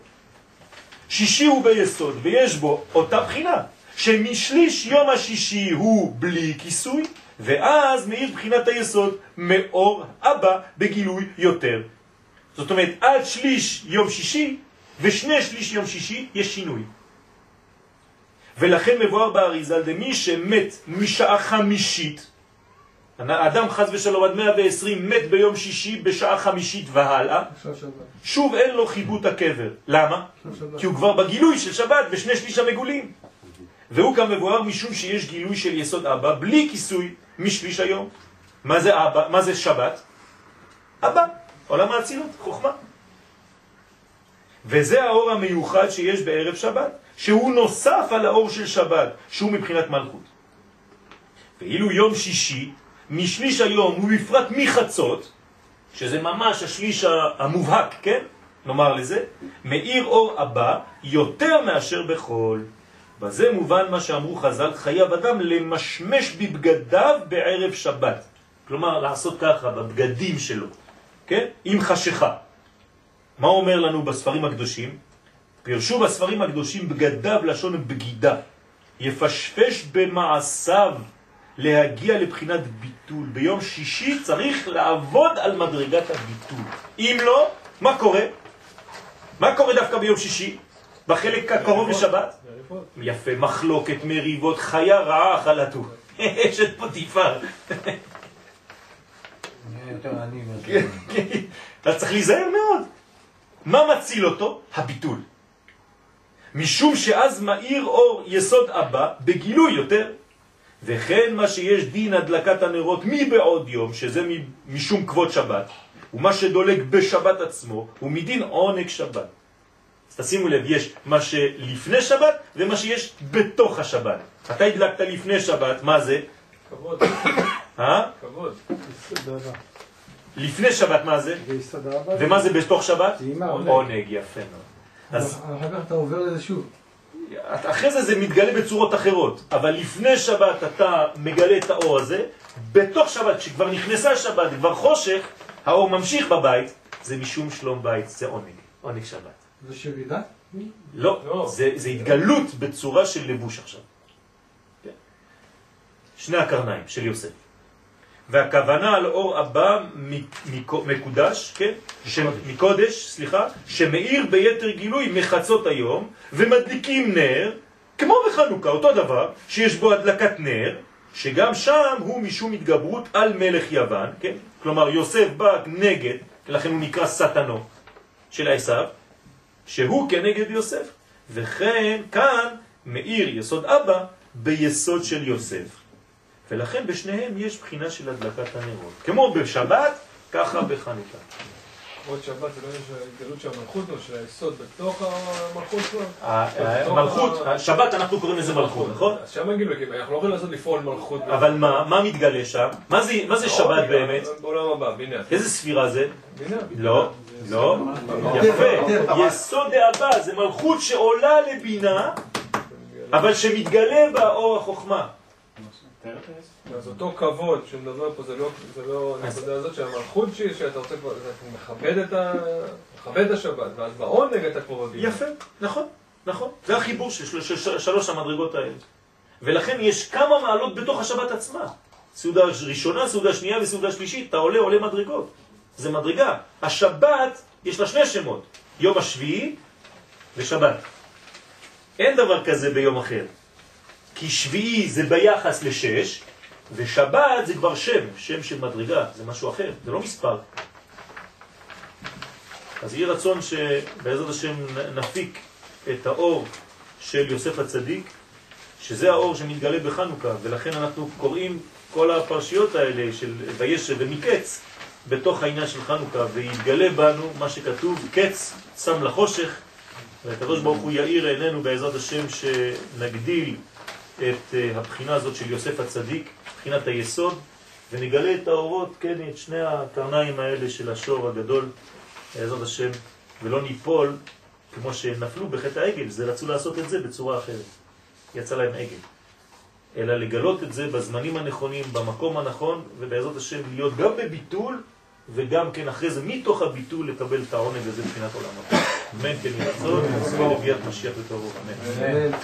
שישי הוא ביסוד, ויש בו אותה בחינה, שמשליש יום השישי הוא בלי כיסוי, ואז מאיר בחינת היסוד מאור אבא בגילוי יותר. זאת אומרת, עד שליש יום שישי ושני שליש יום שישי יש שינוי. ולכן מבואר באריזל דמי שמת משעה חמישית, האדם חז ושלום עד 120 מת ביום שישי בשעה חמישית והלאה. שוב אין לו חיבוט הקבר. למה? כי הוא כבר בגילוי של שבת ושני שליש המגולים. והוא גם מבואר משום שיש גילוי של יסוד אבא בלי כיסוי משליש היום. מה זה אבא? מה זה שבת? אבא, עולם האצילות, חוכמה. וזה האור המיוחד שיש בערב שבת, שהוא נוסף על האור של שבת, שהוא מבחינת מלכות. ואילו יום שישי, משליש היום ובפרט מחצות, שזה ממש השליש המובהק, כן? נאמר לזה, מאיר אור הבא יותר מאשר בחול. בזה מובן מה שאמרו חז"ל, חייב אדם למשמש בבגדיו בערב שבת. כלומר, לעשות ככה, בבגדים שלו, כן? עם חשיכה. מה אומר לנו בספרים הקדושים? פירשו בספרים הקדושים בגדיו לשון בגידה. יפשפש במעשיו להגיע לבחינת ביטול. ביום שישי צריך לעבוד על מדרגת הביטול. אם לא, מה קורה? מה קורה דווקא ביום שישי? בחלק הקרוב לשבת? יפה, מחלוקת, מריבות, חיה רעה אכלתו. אשת פוטיפר. מאשר... כן, כן. אז צריך להיזהר מאוד. מה מציל אותו? הביטול. משום שאז מאיר אור יסוד אבא בגילוי יותר. וכן מה שיש דין הדלקת הנרות מבעוד יום, שזה משום כבוד שבת, ומה שדולק בשבת עצמו, הוא מדין עונג שבת. אז תשימו לב, יש מה שלפני שבת ומה שיש בתוך השבת. אתה הדלקת לפני שבת, מה זה? כבוד, אה? כבוד. לפני שבת מה זה? ומה זה בתוך שבת? עונג, יפה מאוד. אחר כך אתה עובר לזה שוב. אחרי זה זה מתגלה בצורות אחרות, אבל לפני שבת אתה מגלה את האור הזה, בתוך שבת, כשכבר נכנסה שבת, כבר חושך, האור ממשיך בבית, זה משום שלום בית, זה עונג, עונג שבת. זה שרידה? לא, לא. זה, זה התגלות בצורה של לבוש עכשיו. כן. שני הקרניים של יוסף. והכוונה על אור הבא מקודש, כן? ש- מקודש, סליחה, שמאיר ביתר גילוי מחצות היום, ומדליקים נר, כמו בחנוכה, אותו דבר, שיש בו הדלקת נר, שגם שם הוא משום התגברות על מלך יוון, כן? כלומר יוסף בא נגד, לכן הוא נקרא סטנו של עשיו, שהוא כנגד יוסף. וכן כאן מאיר יסוד אבא ביסוד של יוסף. ולכן בשניהם יש בחינה של הדלקת הנרות. כמו בשבת, ככה בחנוכה. עוד שבת זה לא יש התגלות של המלכות או של היסוד בתוך המלכות כבר? המלכות, שבת אנחנו קוראים לזה מלכות, נכון? אז שם אנחנו לא יכולים לעשות לפעול מלכות. אבל מה, מה מתגלה שם? מה זה, זה שבת באמת? בעולם הבא, בינה. איזה ספירה זה? בינה. לא, לא, יפה. יסוד האבא זה מלכות שעולה לבינה, אבל שמתגלה בה אור החוכמה. אז אותו כבוד שמדבר פה זה לא, לא הנקודה הזאת של המלכות שהיא, שאתה רוצה כבר, אתה מכבד את השבת, ואז בעונג אתה כבר בבינה. יפה, נכון, נכון. זה החיבור של שלוש המדרגות האלה. ולכן יש כמה מעלות בתוך השבת עצמה. סעודה ראשונה, סעודה שנייה וסעודה שלישית, אתה עולה, עולה מדרגות. זה מדרגה. השבת, יש לה שני שמות, יום השביעי ושבת. אין דבר כזה ביום אחר. כי שביעי זה ביחס לשש, ושבת זה כבר שם, שם של מדרגה, זה משהו אחר, זה לא מספר. אז יהיה רצון שבעזרת השם נפיק את האור של יוסף הצדיק, שזה האור שמתגלה בחנוכה, ולכן אנחנו קוראים כל הפרשיות האלה של וישב ומקץ בתוך העניין של חנוכה, ויתגלה בנו מה שכתוב, קץ שם לחושך, והקדוש ברוך הוא יאיר עינינו בעזרת השם שנגדיל את אה, הבחינה הזאת של יוסף הצדיק, בחינת היסוד, ונגלה את האורות, כן, את שני הקרניים האלה של השור הגדול, בעזרת השם, ולא ניפול כמו שנפלו בחטא העגל, זה רצו לעשות את זה בצורה אחרת. יצא להם עגל. אלא לגלות את זה בזמנים הנכונים, במקום הנכון, ובעזרת השם להיות גם בביטול, וגם כן אחרי זה, מתוך הביטול, לקבל את העונג הזה מבחינת הבא. אמן כן יהיה רצון, ונשיא לביאת משיח בקרוב. אמן.